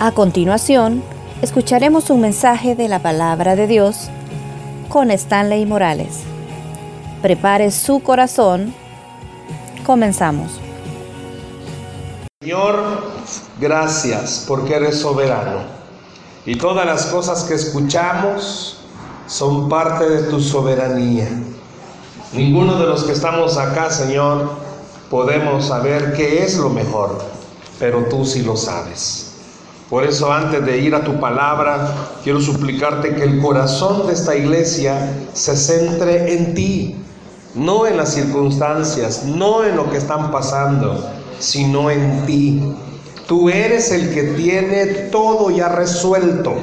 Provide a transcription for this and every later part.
A continuación, escucharemos un mensaje de la palabra de Dios con Stanley Morales. Prepare su corazón. Comenzamos. Señor, gracias porque eres soberano. Y todas las cosas que escuchamos son parte de tu soberanía. Ninguno de los que estamos acá, Señor, podemos saber qué es lo mejor, pero tú sí lo sabes. Por eso antes de ir a tu palabra, quiero suplicarte que el corazón de esta iglesia se centre en ti, no en las circunstancias, no en lo que están pasando, sino en ti. Tú eres el que tiene todo ya resuelto.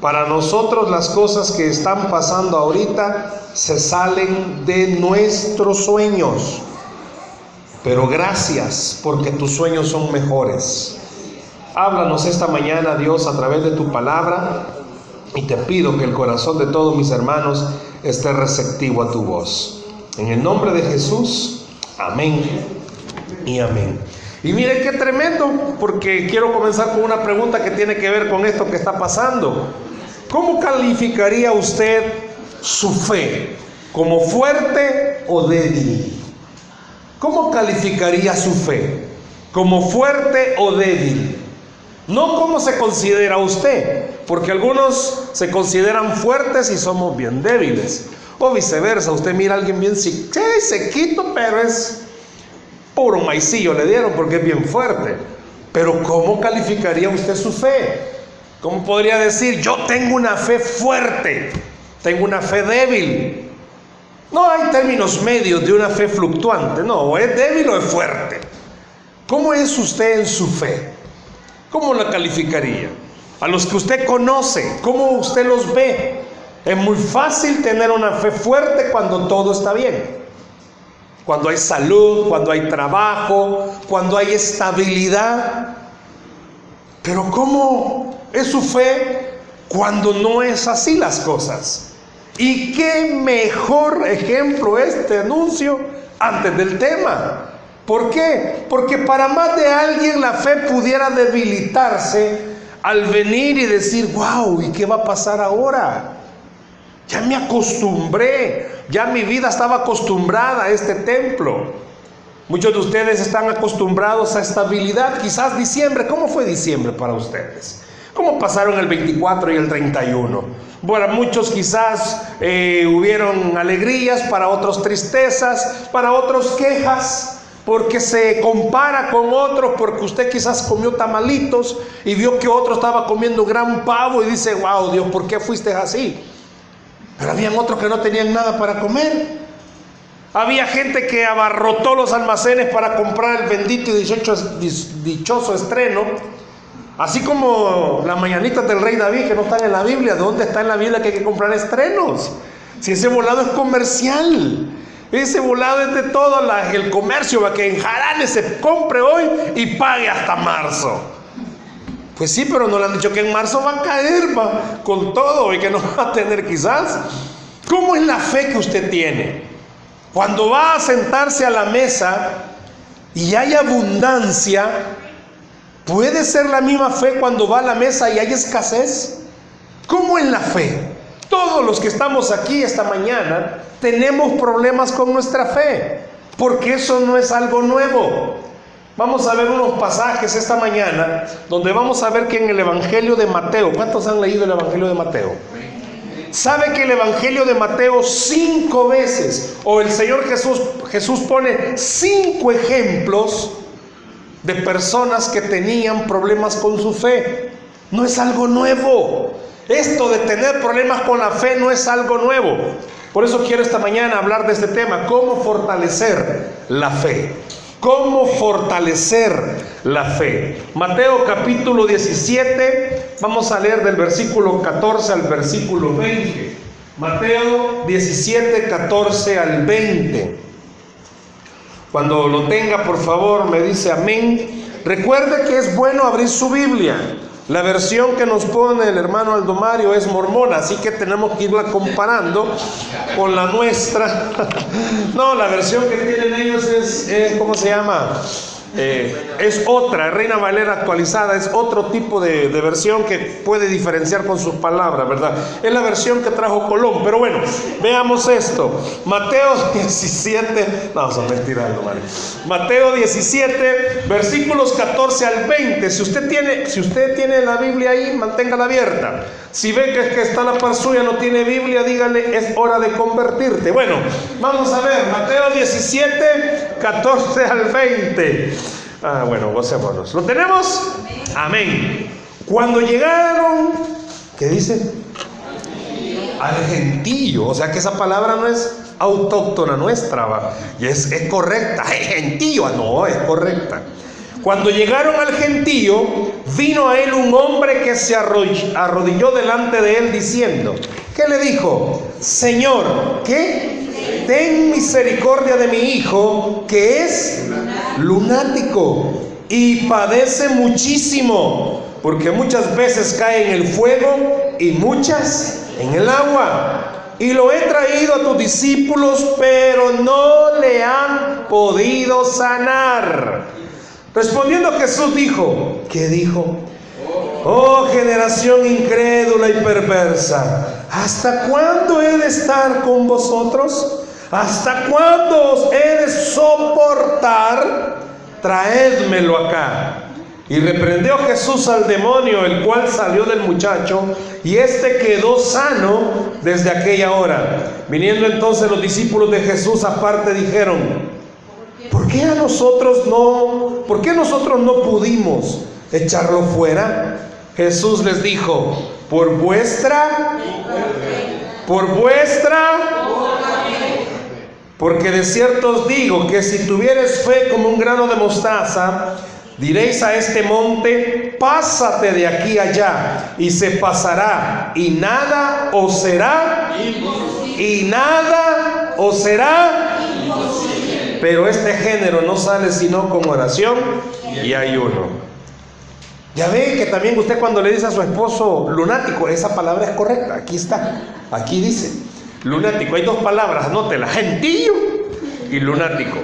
Para nosotros las cosas que están pasando ahorita se salen de nuestros sueños. Pero gracias porque tus sueños son mejores. Háblanos esta mañana, Dios, a través de tu palabra y te pido que el corazón de todos mis hermanos esté receptivo a tu voz. En el nombre de Jesús, amén y amén. Y mire qué tremendo, porque quiero comenzar con una pregunta que tiene que ver con esto que está pasando. ¿Cómo calificaría usted su fe? ¿Como fuerte o débil? ¿Cómo calificaría su fe? ¿Como fuerte o débil? No cómo se considera usted, porque algunos se consideran fuertes y somos bien débiles. O viceversa, usted mira a alguien bien sí, sequito, pero es puro maicillo le dieron porque es bien fuerte. Pero ¿cómo calificaría usted su fe? ¿Cómo podría decir, yo tengo una fe fuerte, tengo una fe débil? No hay términos medios de una fe fluctuante, no, o es débil o es fuerte. ¿Cómo es usted en su fe? ¿Cómo la calificaría? A los que usted conoce, ¿cómo usted los ve? Es muy fácil tener una fe fuerte cuando todo está bien. Cuando hay salud, cuando hay trabajo, cuando hay estabilidad. Pero ¿cómo es su fe cuando no es así las cosas? Y qué mejor ejemplo este anuncio antes del tema. ¿Por qué? Porque para más de alguien la fe pudiera debilitarse al venir y decir, wow, ¿y qué va a pasar ahora? Ya me acostumbré, ya mi vida estaba acostumbrada a este templo. Muchos de ustedes están acostumbrados a estabilidad. Quizás diciembre, ¿cómo fue diciembre para ustedes? ¿Cómo pasaron el 24 y el 31? Bueno, muchos quizás eh, hubieron alegrías, para otros tristezas, para otros quejas porque se compara con otros, porque usted quizás comió tamalitos y vio que otro estaba comiendo gran pavo y dice, wow, Dios, ¿por qué fuiste así? Pero habían otros que no tenían nada para comer. Había gente que abarrotó los almacenes para comprar el bendito y dichoso estreno. Así como las mañanitas del rey David que no están en la Biblia. ¿Dónde está en la Biblia que hay que comprar estrenos? Si ese volado es comercial. Ese volado es de todo el comercio, para que en Jaranes se compre hoy y pague hasta marzo. Pues sí, pero no le han dicho que en marzo va a caer va, con todo y que no va a tener quizás. ¿Cómo es la fe que usted tiene? Cuando va a sentarse a la mesa y hay abundancia, ¿puede ser la misma fe cuando va a la mesa y hay escasez? ¿Cómo es la fe? Todos los que estamos aquí esta mañana tenemos problemas con nuestra fe, porque eso no es algo nuevo. Vamos a ver unos pasajes esta mañana donde vamos a ver que en el Evangelio de Mateo, ¿cuántos han leído el Evangelio de Mateo? ¿Sabe que el Evangelio de Mateo cinco veces, o el Señor Jesús, Jesús pone cinco ejemplos de personas que tenían problemas con su fe? No es algo nuevo. Esto de tener problemas con la fe no es algo nuevo. Por eso quiero esta mañana hablar de este tema, cómo fortalecer la fe. ¿Cómo fortalecer la fe? Mateo capítulo 17, vamos a leer del versículo 14 al versículo 20. Mateo 17, 14 al 20. Cuando lo tenga, por favor, me dice amén. Recuerde que es bueno abrir su Biblia la versión que nos pone el hermano Aldomario es mormona, así que tenemos que irla comparando con la nuestra. no, la versión que tienen ellos es, ¿cómo se llama? Eh, es otra, Reina Valera actualizada, es otro tipo de, versión que puede diferenciar con sus palabras, ¿verdad? Es la versión que trajo Colón, pero bueno, veamos esto. Mateo 17, no, son mentiras, vale. Mateo 17, versículos 14 al 20. Si usted tiene, si usted tiene la Biblia ahí, manténgala abierta. Si ve que, que está la par suya, no tiene Biblia, dígale, es hora de convertirte. Bueno, vamos a ver, Mateo 17, 14 al 20. Ah, bueno, gocémonos. ¿Lo tenemos? Amén. Cuando llegaron, ¿qué dice? Al gentillo. O sea que esa palabra no es autóctona nuestra, ¿va? y es, es correcta. Gentillo, no, es correcta. Cuando llegaron al gentío, vino a él un hombre que se arrodilló delante de él diciendo, ¿qué le dijo? Señor, ¿qué? Ten misericordia de mi hijo, que es lunático y padece muchísimo, porque muchas veces cae en el fuego y muchas en el agua. Y lo he traído a tus discípulos, pero no le han podido sanar. Respondiendo Jesús dijo, ¿qué dijo? Oh generación incrédula y perversa, ¿hasta cuándo he de estar con vosotros? ¿Hasta cuándo os he de soportar? Traédmelo acá. Y reprendió Jesús al demonio, el cual salió del muchacho, y éste quedó sano desde aquella hora. Viniendo entonces los discípulos de Jesús aparte dijeron, ¿Por qué a nosotros no, por qué nosotros no pudimos echarlo fuera? Jesús les dijo, por vuestra, por vuestra, porque de cierto os digo que si tuvieres fe como un grano de mostaza, diréis a este monte, pásate de aquí allá, y se pasará, y nada os será, y nada os será pero este género no sale sino con oración y ayuno. Ya ve que también usted cuando le dice a su esposo lunático, esa palabra es correcta, aquí está, aquí dice, lunático, hay dos palabras, anótela, gentillo y lunático.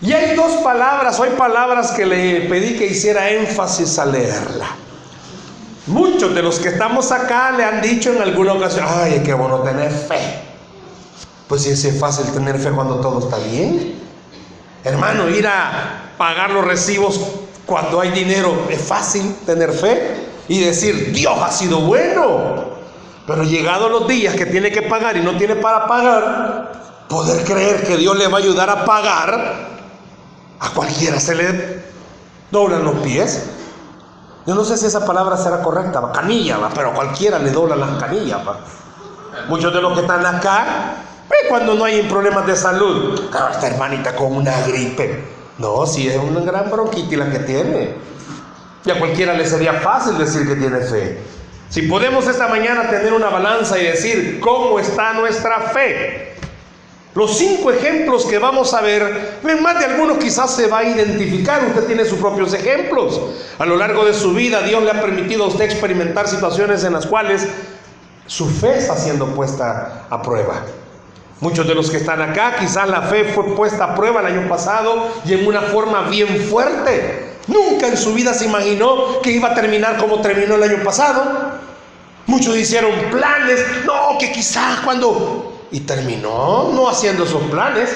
Y hay dos palabras, hay palabras que le pedí que hiciera énfasis a leerla. Muchos de los que estamos acá le han dicho en alguna ocasión, ay, qué bueno tener fe. Pues si es fácil tener fe cuando todo está bien. Hermano, ir a pagar los recibos cuando hay dinero es fácil tener fe y decir, Dios ha sido bueno. Pero llegados los días que tiene que pagar y no tiene para pagar, poder creer que Dios le va a ayudar a pagar, a cualquiera se le doblan los pies. Yo no sé si esa palabra será correcta, canilla, pero a cualquiera le doblan las canillas. Muchos de los que están acá cuando no hay problemas de salud. Ah, esta hermanita con una gripe. No, si es una gran bronquitis la que tiene. Y a cualquiera le sería fácil decir que tiene fe. Si podemos esta mañana tener una balanza y decir cómo está nuestra fe. Los cinco ejemplos que vamos a ver, más de algunos quizás se va a identificar, usted tiene sus propios ejemplos. A lo largo de su vida Dios le ha permitido a usted experimentar situaciones en las cuales su fe está siendo puesta a prueba. Muchos de los que están acá, quizás la fe fue puesta a prueba el año pasado y en una forma bien fuerte. Nunca en su vida se imaginó que iba a terminar como terminó el año pasado. Muchos hicieron planes, no, que quizás cuando... Y terminó no haciendo esos planes.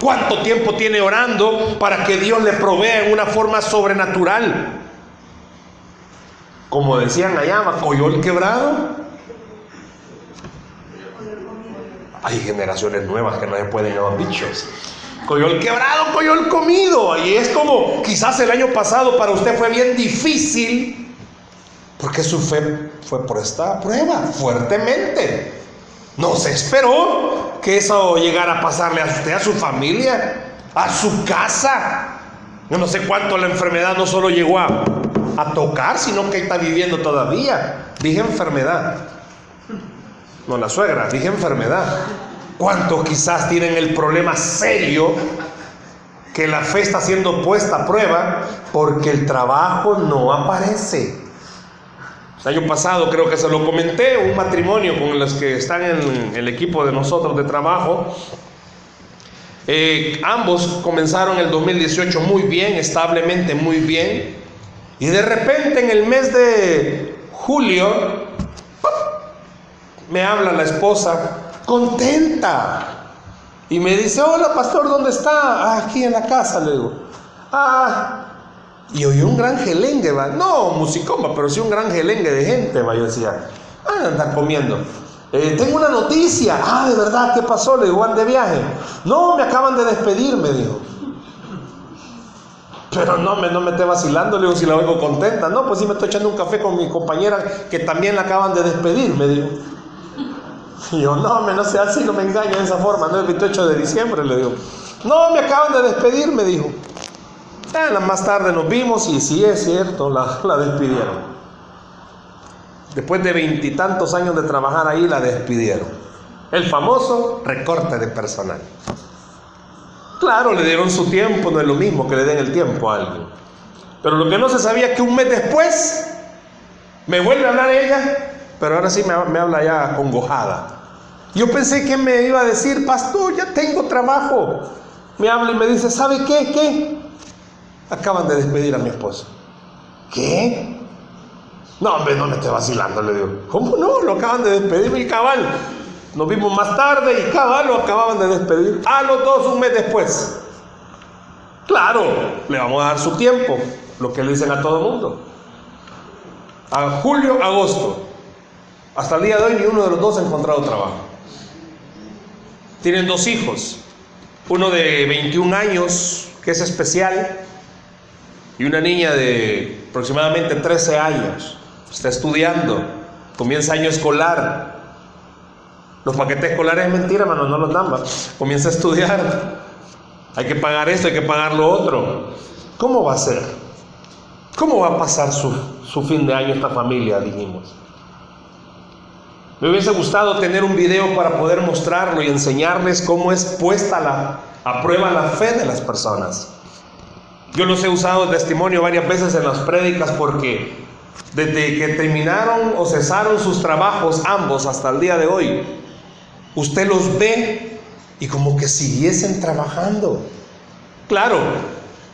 ¿Cuánto tiempo tiene orando para que Dios le provea en una forma sobrenatural? Como decían allá, el quebrado. Hay generaciones nuevas que no se pueden llamar bichos. Coyol quebrado, coyol comido. Y es como quizás el año pasado para usted fue bien difícil porque su fe fue por esta prueba fuertemente. No se esperó que eso llegara a pasarle a usted, a su familia, a su casa. Yo no sé cuánto la enfermedad no solo llegó a, a tocar, sino que está viviendo todavía. Dije enfermedad. No la suegra, dije enfermedad. ¿Cuántos quizás tienen el problema serio que la fe está siendo puesta a prueba porque el trabajo no aparece? El año pasado creo que se lo comenté, un matrimonio con los que están en el equipo de nosotros de trabajo. Eh, ambos comenzaron el 2018 muy bien, establemente muy bien. Y de repente en el mes de julio me habla la esposa contenta. Y me dice, hola pastor, ¿dónde está? Ah, aquí en la casa, le digo. Ah, y oí un gran gelengue, va. No, musicoma, pero sí un gran gelengue de gente, va. Yo decía, ah, andar comiendo. Eh, tengo una noticia. Ah, de verdad, ¿qué pasó? Le digo, de viaje. No, me acaban de despedir, me dijo. Pero no me, no me esté vacilando, le digo, si la oigo contenta. No, pues sí me estoy echando un café con mi compañera que también la acaban de despedir, me dijo. Y yo, no, me no sea así, no me engañe de esa forma, no es el 28 de diciembre, le digo. No, me acaban de despedir, me dijo. Eh, más tarde nos vimos y sí es cierto, la, la despidieron. Después de veintitantos años de trabajar ahí, la despidieron. El famoso recorte de personal. Claro, le dieron su tiempo, no es lo mismo que le den el tiempo a alguien. Pero lo que no se sabía es que un mes después me vuelve a hablar ella, pero ahora sí me, habla ya congojada. Yo pensé que me iba a decir, pastor, ya tengo trabajo. Me habla y me dice, ¿sabe qué? ¿Qué? Acaban de despedir a mi esposo. ¿Qué? No, hombre, no me esté vacilando, le digo. ¿Cómo no? Lo acaban de despedir, mi cabal. Nos vimos más tarde y cabal lo acababan de despedir. A los dos, un mes después. Claro, le vamos a dar su tiempo, lo que le dicen a todo el mundo. A julio, agosto. Hasta el día de hoy ni uno de los dos ha encontrado trabajo. Tienen dos hijos. Uno de 21 años, que es especial, y una niña de aproximadamente 13 años. Está estudiando, comienza año escolar. Los paquetes escolares es mentira, hermano, no los dan. Comienza a estudiar. Hay que pagar esto, hay que pagar lo otro. ¿Cómo va a ser? ¿Cómo va a pasar su, su fin de año esta familia? Dijimos. Me hubiese gustado tener un video para poder mostrarlo y enseñarles cómo es puesta la, a prueba la fe de las personas. Yo los he usado de testimonio varias veces en las prédicas porque desde que terminaron o cesaron sus trabajos ambos hasta el día de hoy, usted los ve y como que siguiesen trabajando. Claro,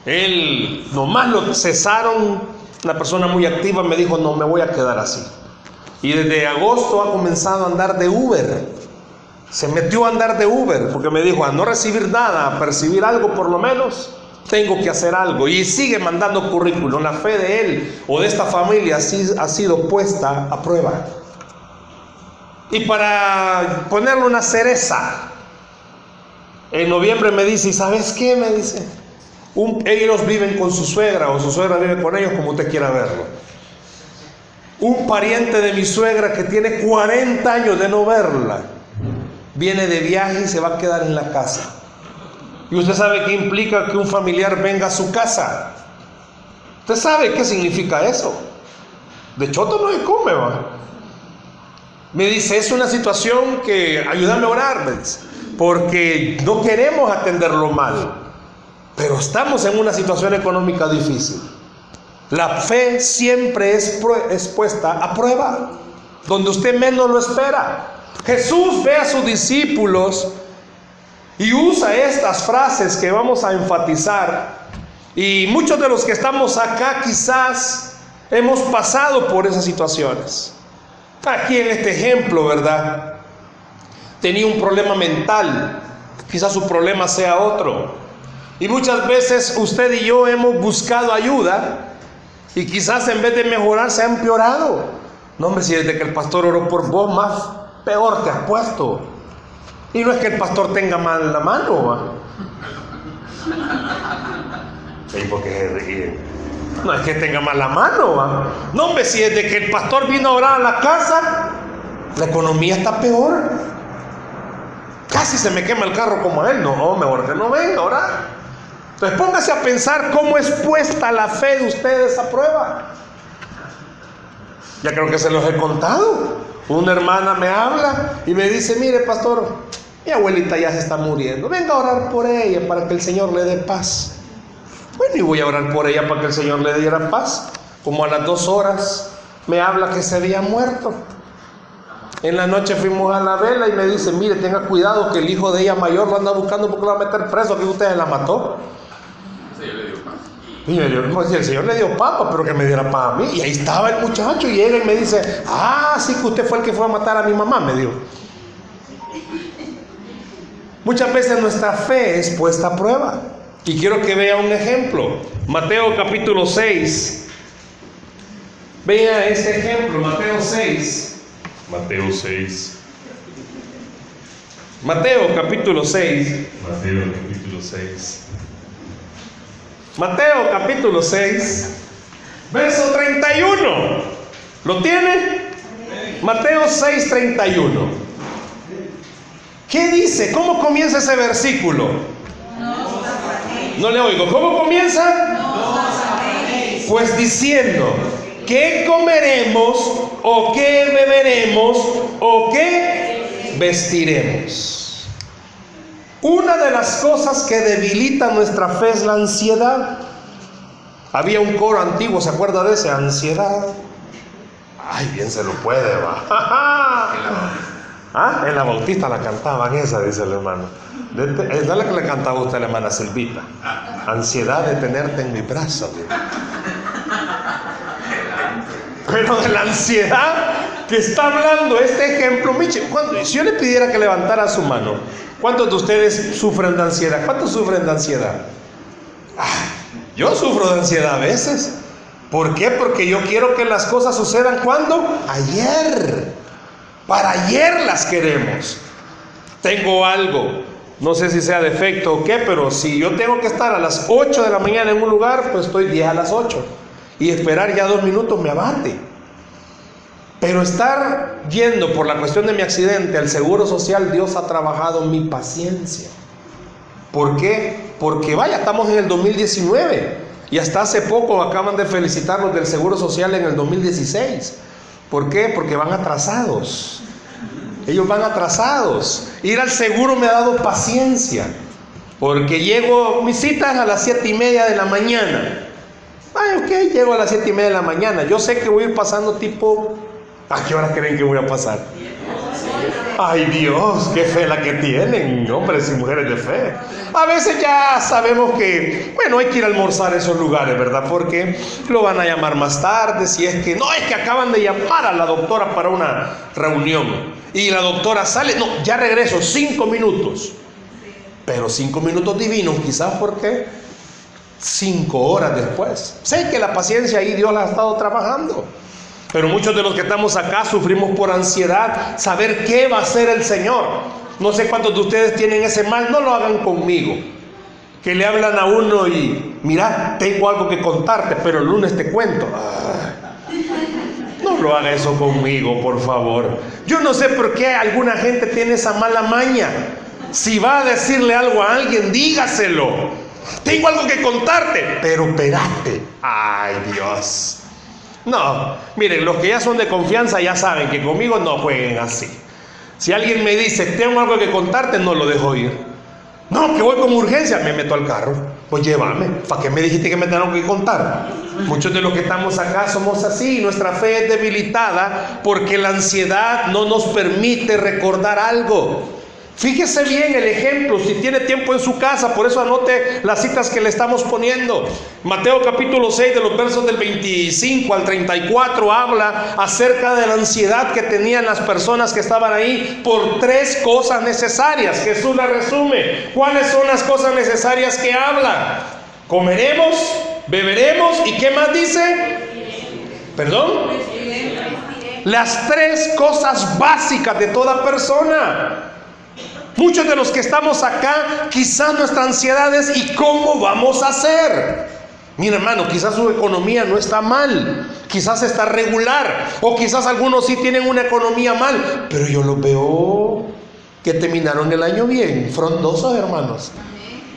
él nomás lo cesaron, una persona muy activa me dijo, no me voy a quedar así. Y desde agosto ha comenzado a andar de Uber. Se metió a andar de Uber porque me dijo, a no recibir nada, a percibir algo por lo menos, tengo que hacer algo. Y sigue mandando currículum. La fe de él o de esta familia ha sido puesta a prueba. Y para ponerle una cereza, en noviembre me dice, ¿y sabes qué? Me dice, ellos viven con su suegra o su suegra vive con ellos como usted quiera verlo. Un pariente de mi suegra que tiene 40 años de no verla, viene de viaje y se va a quedar en la casa. Y usted sabe qué implica que un familiar venga a su casa. Usted sabe qué significa eso. De choto no se come, va. Me dice, es una situación que ayúdame a orar, porque no queremos atenderlo mal, pero estamos en una situación económica difícil. La fe siempre es, es puesta a prueba, donde usted menos lo espera. Jesús ve a sus discípulos y usa estas frases que vamos a enfatizar. Y muchos de los que estamos acá quizás hemos pasado por esas situaciones. Aquí en este ejemplo, ¿verdad? Tenía un problema mental, quizás su problema sea otro. Y muchas veces usted y yo hemos buscado ayuda y quizás en vez de mejorar se ha empeorado. No, me si desde que el pastor oró por vos, más peor te has puesto. Y no es que el pastor tenga mal la mano, ¿va? porque No es que tenga mal la mano, ¿va? No, hombre, si desde que el pastor vino a orar a la casa, la economía está peor. Casi se me quema el carro como a él. No, mejor que no venga a orar. Entonces póngase a pensar cómo es puesta la fe de ustedes a prueba. Ya creo que se los he contado. Una hermana me habla y me dice, mire pastor, mi abuelita ya se está muriendo. Venga a orar por ella para que el Señor le dé paz. Bueno, y voy a orar por ella para que el Señor le diera paz. Como a las dos horas me habla que se había muerto. En la noche fuimos a la vela y me dice, mire, tenga cuidado que el hijo de ella mayor lo anda buscando porque lo va a meter preso, que usted la mató. Y me dio, el Señor le dio papa, pero que me diera paz a mí. Y ahí estaba el muchacho y llega y me dice, ah, sí que usted fue el que fue a matar a mi mamá, me dijo. Muchas veces nuestra fe es puesta a prueba. Y quiero que vea un ejemplo. Mateo capítulo 6. Vea ese ejemplo, Mateo 6. Mateo 6. Mateo capítulo 6. Mateo capítulo 6. Mateo capítulo 6. Verso 31. ¿Lo tiene? Mateo 6, 31. ¿Qué dice? ¿Cómo comienza ese versículo? No le oigo. ¿Cómo comienza? Pues diciendo, ¿qué comeremos o qué beberemos o qué vestiremos? Una de las cosas que debilita nuestra fe es la ansiedad. Había un coro antiguo, ¿se acuerda de ese? Ansiedad. Ay, bien se lo puede, va. ¿Ah? En la bautista la cantaban esa, dice el hermano. Es que le cantaba usted a la hermana Silvita. Ansiedad de tenerte en mi brazo. Pero de la ansiedad que está hablando este ejemplo, Michi, si yo le pidiera que levantara su mano, ¿cuántos de ustedes sufren de ansiedad? ¿Cuántos sufren de ansiedad? yo sufro de ansiedad a veces. ¿Por qué? Porque yo quiero que las cosas sucedan cuando? Ayer. Para ayer las queremos. Tengo algo, no sé si sea defecto o qué, pero si yo tengo que estar a las 8 de la mañana en un lugar, pues estoy 10 a las 8. Y esperar ya dos minutos me abate. Pero estar yendo por la cuestión de mi accidente al Seguro Social, Dios ha trabajado mi paciencia. ¿Por qué? Porque vaya, estamos en el 2019 y hasta hace poco acaban de felicitarnos del Seguro Social en el 2016. ¿Por qué? Porque van atrasados. Ellos van atrasados. Ir al seguro me ha dado paciencia. Porque llego, mis citas a las siete y media de la mañana. Ay, ok, llego a las siete y media de la mañana. Yo sé que voy a ir pasando tipo. ¿A qué hora creen que voy a pasar? Ay Dios, qué fe la que tienen, hombres y mujeres de fe. A veces ya sabemos que, bueno, hay que ir a almorzar a esos lugares, ¿verdad? Porque lo van a llamar más tarde, si es que, no, es que acaban de llamar a la doctora para una reunión. Y la doctora sale, no, ya regreso, cinco minutos. Pero cinco minutos divinos, quizás porque cinco horas después. Sé que la paciencia ahí Dios la ha estado trabajando. Pero muchos de los que estamos acá sufrimos por ansiedad, saber qué va a hacer el Señor. No sé cuántos de ustedes tienen ese mal, no lo hagan conmigo. Que le hablan a uno y, mira, tengo algo que contarte, pero el lunes te cuento. no lo haga eso conmigo, por favor. Yo no sé por qué alguna gente tiene esa mala maña. Si va a decirle algo a alguien, dígaselo. Tengo algo que contarte, pero espérate. Ay, Dios. No, miren, los que ya son de confianza ya saben que conmigo no jueguen así. Si alguien me dice, tengo algo que contarte, no lo dejo ir. No, que voy con urgencia, me meto al carro. Pues llévame. ¿Para qué me dijiste que me tengo que contar? Muchos de los que estamos acá somos así. Nuestra fe es debilitada porque la ansiedad no nos permite recordar algo. Fíjese bien el ejemplo, si tiene tiempo en su casa, por eso anote las citas que le estamos poniendo. Mateo capítulo 6 de los versos del 25 al 34 habla acerca de la ansiedad que tenían las personas que estaban ahí por tres cosas necesarias. Jesús la resume. ¿Cuáles son las cosas necesarias que habla? Comeremos, beberemos y ¿qué más dice? ¿Perdón? Las tres cosas básicas de toda persona. Muchos de los que estamos acá, quizás nuestra ansiedad es ¿y cómo vamos a hacer? Mira hermano, quizás su economía no está mal, quizás está regular, o quizás algunos sí tienen una economía mal, pero yo lo veo que terminaron el año bien, frondosos hermanos.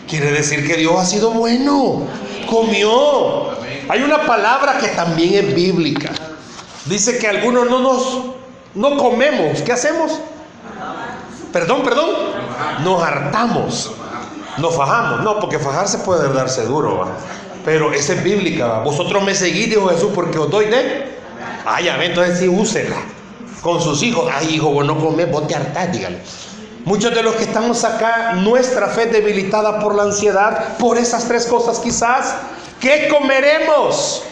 Quiere decir que Dios ha sido bueno, comió. Hay una palabra que también es bíblica. Dice que algunos no nos no comemos, ¿qué hacemos? Perdón, perdón. Nos hartamos. Nos fajamos. No, porque fajarse puede darse duro. Pero esa es bíblica. Vosotros me seguís, dijo Jesús, porque os doy de. Ah, ya entonces sí, úsela. con sus hijos. Ay, hijo, vos no comes, vos te hartás. Muchos de los que estamos acá, nuestra fe debilitada por la ansiedad, por esas tres cosas quizás. ¿Qué comeremos?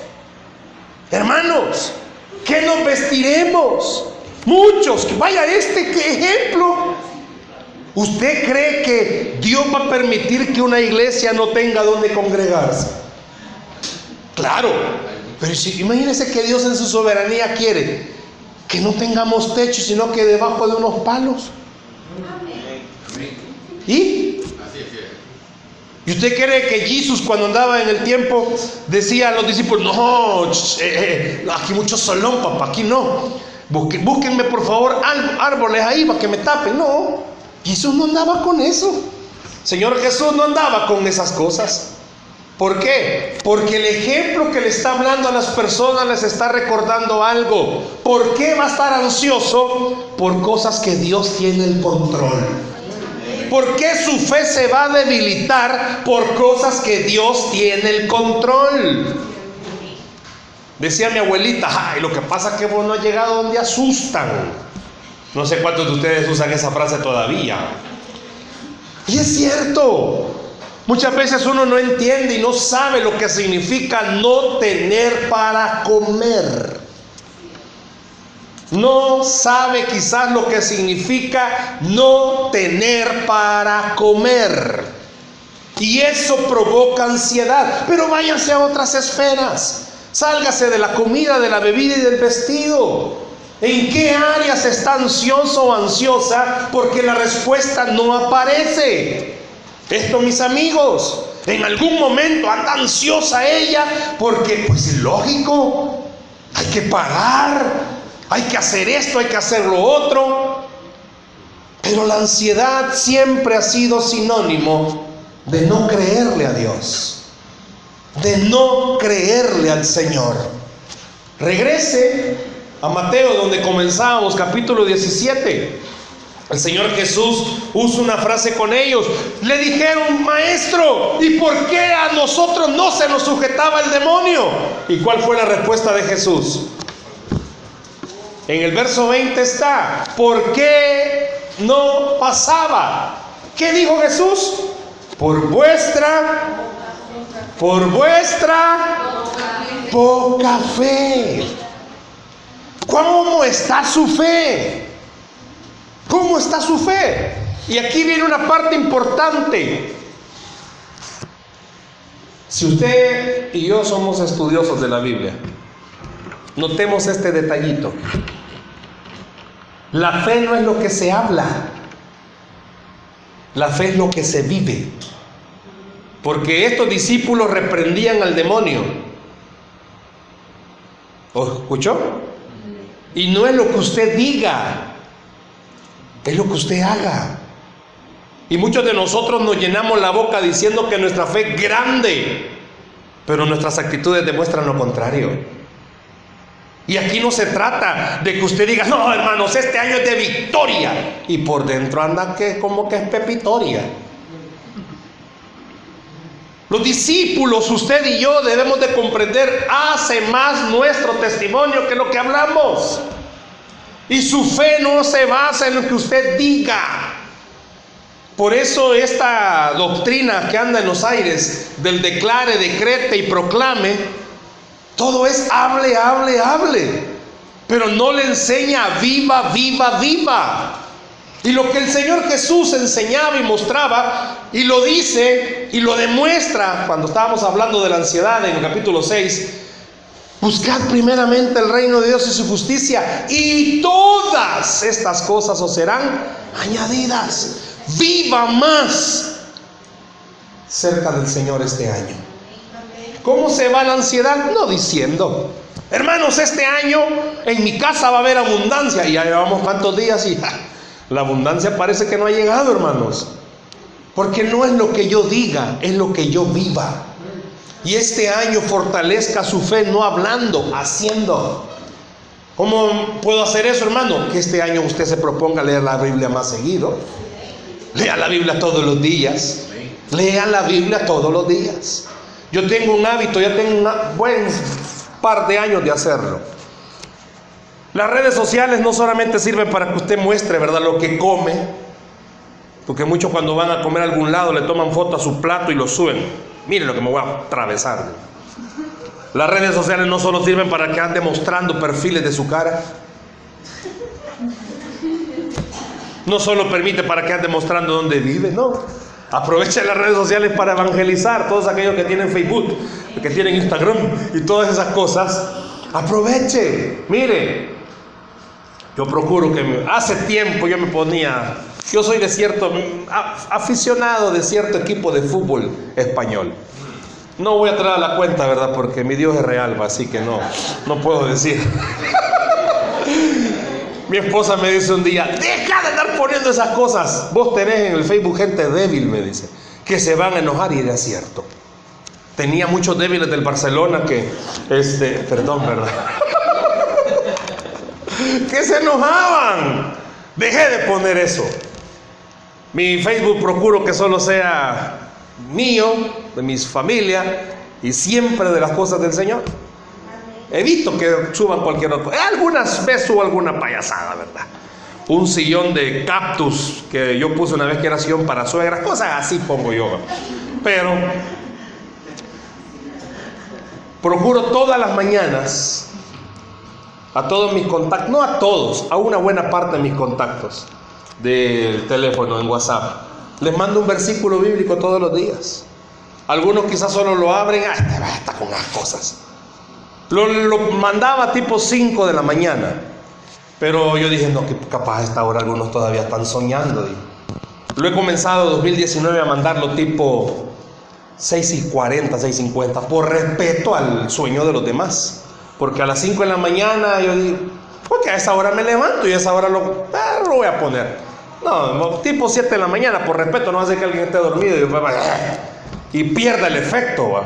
Hermanos, ¿qué nos vestiremos? Muchos, vaya este ejemplo. ¿Usted cree que Dios va a permitir que una iglesia no tenga donde congregarse? Claro, pero si, imagínese que Dios en su soberanía quiere que no tengamos techo, sino que debajo de unos palos. ¿Y? ¿Y usted cree que Jesús cuando andaba en el tiempo decía a los discípulos, no, eh, eh, aquí mucho solón, papá, aquí no. búsquenme por favor árboles ahí para que me tapen. No, Jesús no andaba con eso. Señor Jesús no andaba con esas cosas. ¿Por qué? Porque el ejemplo que le está hablando a las personas les está recordando algo. ¿Por qué va a estar ansioso? Por cosas que Dios tiene el control. ¿Por qué su fe se va a debilitar por cosas que Dios tiene el control? Decía mi abuelita, ay, lo que pasa es que vos no has llegado donde asustan. No sé cuántos de ustedes usan esa frase todavía. Y es cierto. Muchas veces uno no entiende y no sabe lo que significa no tener para comer no sabe quizás lo que significa no tener para comer. Y eso provoca ansiedad. Pero váyase a otras esferas. Sálgase de la comida, de la bebida y del vestido. ¿En qué áreas está ansioso o ansiosa? Porque la respuesta no aparece. Esto, mis amigos, en algún momento anda ansiosa ella porque, pues es lógico, hay que pagar, hay que hacer esto, hay que hacer lo otro. Pero la ansiedad siempre ha sido sinónimo de no creerle a Dios, de no creerle al Señor. Regrese a Mateo donde comenzábamos, capítulo 17. El Señor Jesús usa una frase con ellos. Le dijeron, maestro, ¿y por qué a nosotros no se nos sujetaba el demonio? ¿Y cuál fue la respuesta de Jesús? En el verso 20 está, ¿por qué no pasaba? ¿Qué dijo Jesús? Por vuestra, por vuestra poca fe. ¿Cómo está su fe? ¿Cómo está su fe? Y aquí viene una parte importante. Si usted y yo somos estudiosos de la Biblia, notemos este detallito. La fe no es lo que se habla, la fe es lo que se vive. Porque estos discípulos reprendían al demonio. ¿O escuchó? Y no es lo que usted diga, es lo que usted haga. Y muchos de nosotros nos llenamos la boca diciendo que nuestra fe es grande, pero nuestras actitudes demuestran lo contrario. Y aquí no se trata de que usted diga, no, hermanos, este año es de victoria. Y por dentro anda que como que es pepitoria. Los discípulos, usted y yo, debemos de comprender, hace más nuestro testimonio que lo que hablamos. Y su fe no se basa en lo que usted diga. Por eso esta doctrina que anda en los aires del declare, decrete y proclame, todo es hable, hable, hable. Pero no le enseña viva, viva, viva. Y lo que el Señor Jesús enseñaba y mostraba, y lo dice y lo demuestra cuando estábamos hablando de la ansiedad en el capítulo 6, buscad primeramente el reino de Dios y su justicia, y todas estas cosas os serán añadidas. Viva más cerca del Señor este año. ¿Cómo se va la ansiedad? No diciendo. Hermanos, este año en mi casa va a haber abundancia. Y ya llevamos cuántos días y la abundancia parece que no ha llegado, hermanos. Porque no es lo que yo diga, es lo que yo viva. Y este año fortalezca su fe no hablando, haciendo. ¿Cómo puedo hacer eso, hermano? Que este año usted se proponga leer la Biblia más seguido. Lea la Biblia todos los días. Lea la Biblia todos los días. Yo tengo un hábito, ya tengo un buen par de años de hacerlo. Las redes sociales no solamente sirven para que usted muestre, ¿verdad?, lo que come, porque muchos cuando van a comer a algún lado le toman foto a su plato y lo suben. Miren lo que me voy a atravesar. Las redes sociales no solo sirven para que ande mostrando perfiles de su cara, no solo permite para que ande mostrando dónde vive, no. Aproveche las redes sociales para evangelizar, todos aquellos que tienen Facebook, que tienen Instagram y todas esas cosas. Aproveche, mire, yo procuro que hace tiempo yo me ponía, yo soy de cierto, aficionado de cierto equipo de fútbol español. No voy a traer la cuenta, ¿verdad? Porque mi Dios es real, así que no, no puedo decir. mi esposa me dice un día, deja de estar poniendo esas cosas. Vos tenés en el Facebook gente débil, me dice, que se van a enojar y era cierto. Tenía muchos débiles del Barcelona que, este, perdón, ¿verdad? Que se enojaban. Dejé de poner eso. Mi Facebook procuro que solo sea mío, de mis familia y siempre de las cosas del Señor. Evito que suban cualquier otra. Algunas veces subo alguna payasada, ¿verdad? Un sillón de cactus que yo puse una vez que era sillón para suegras, cosas así pongo yo. Pero procuro todas las mañanas a todos mis contactos, no a todos, a una buena parte de mis contactos del teléfono en WhatsApp. Les mando un versículo bíblico todos los días. Algunos quizás solo lo abren, este está con las cosas. Lo, mandaba tipo 5 de la mañana. Pero yo dije, no, que capaz a esta hora algunos todavía están soñando. Lo he comenzado 2019 a mandarlo tipo 6 y 40, 6 y 50, por respeto al sueño de los demás. Porque a las 5 de la mañana yo digo, porque a esa hora me levanto y a esa hora lo, ah, lo voy a poner. No, tipo 7 de la mañana, por respeto, no hace que alguien esté dormido y, pierda el efecto.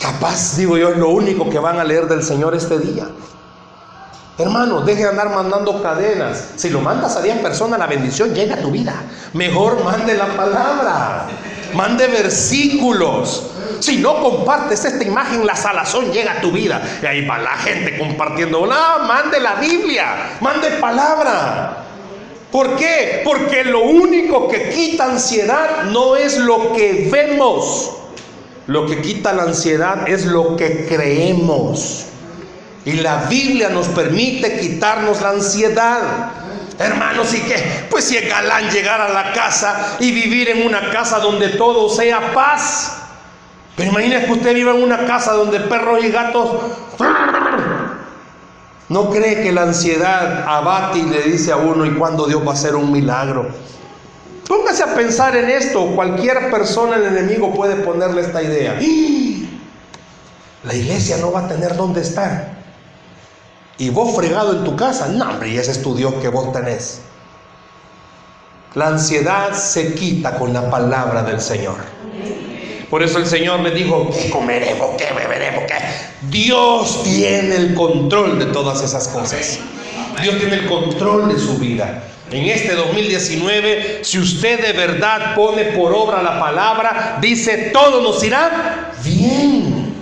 Capaz, digo yo, es lo único que van a leer del Señor este día. Hermano, deje de andar mandando cadenas. Si lo mandas a 10 personas, la bendición llega a tu vida. Mejor mande la palabra. Mande versículos. Si no compartes esta imagen, la salazón llega a tu vida. Y ahí va la gente compartiendo. No, mande la Biblia. Mande palabra. ¿Por qué? Porque lo único que quita ansiedad no es lo que vemos. Lo que quita la ansiedad es lo que creemos. Y la Biblia nos permite quitarnos la ansiedad. Hermanos, ¿y qué? Pues si es galán llegar a la casa y vivir en una casa donde todo sea paz. Pero imagínese que usted viva en una casa donde perros y gatos no cree que la ansiedad abate y le dice a uno, ¿y cuándo Dios va a hacer un milagro? Póngase a pensar en esto. Cualquier persona, el enemigo, puede ponerle esta idea. La iglesia no va a tener dónde estar. Y vos fregado en tu casa. No, hombre, y ese es tu Dios que vos tenés. La ansiedad se quita con la palabra del Señor. Por eso el Señor me dijo, ¿qué comeremos? ¿Qué beberemos? ¿Qué? Dios tiene el control de todas esas cosas. Dios tiene el control de su vida. En este 2019, si usted de verdad pone por obra la palabra, dice, todo nos irá bien.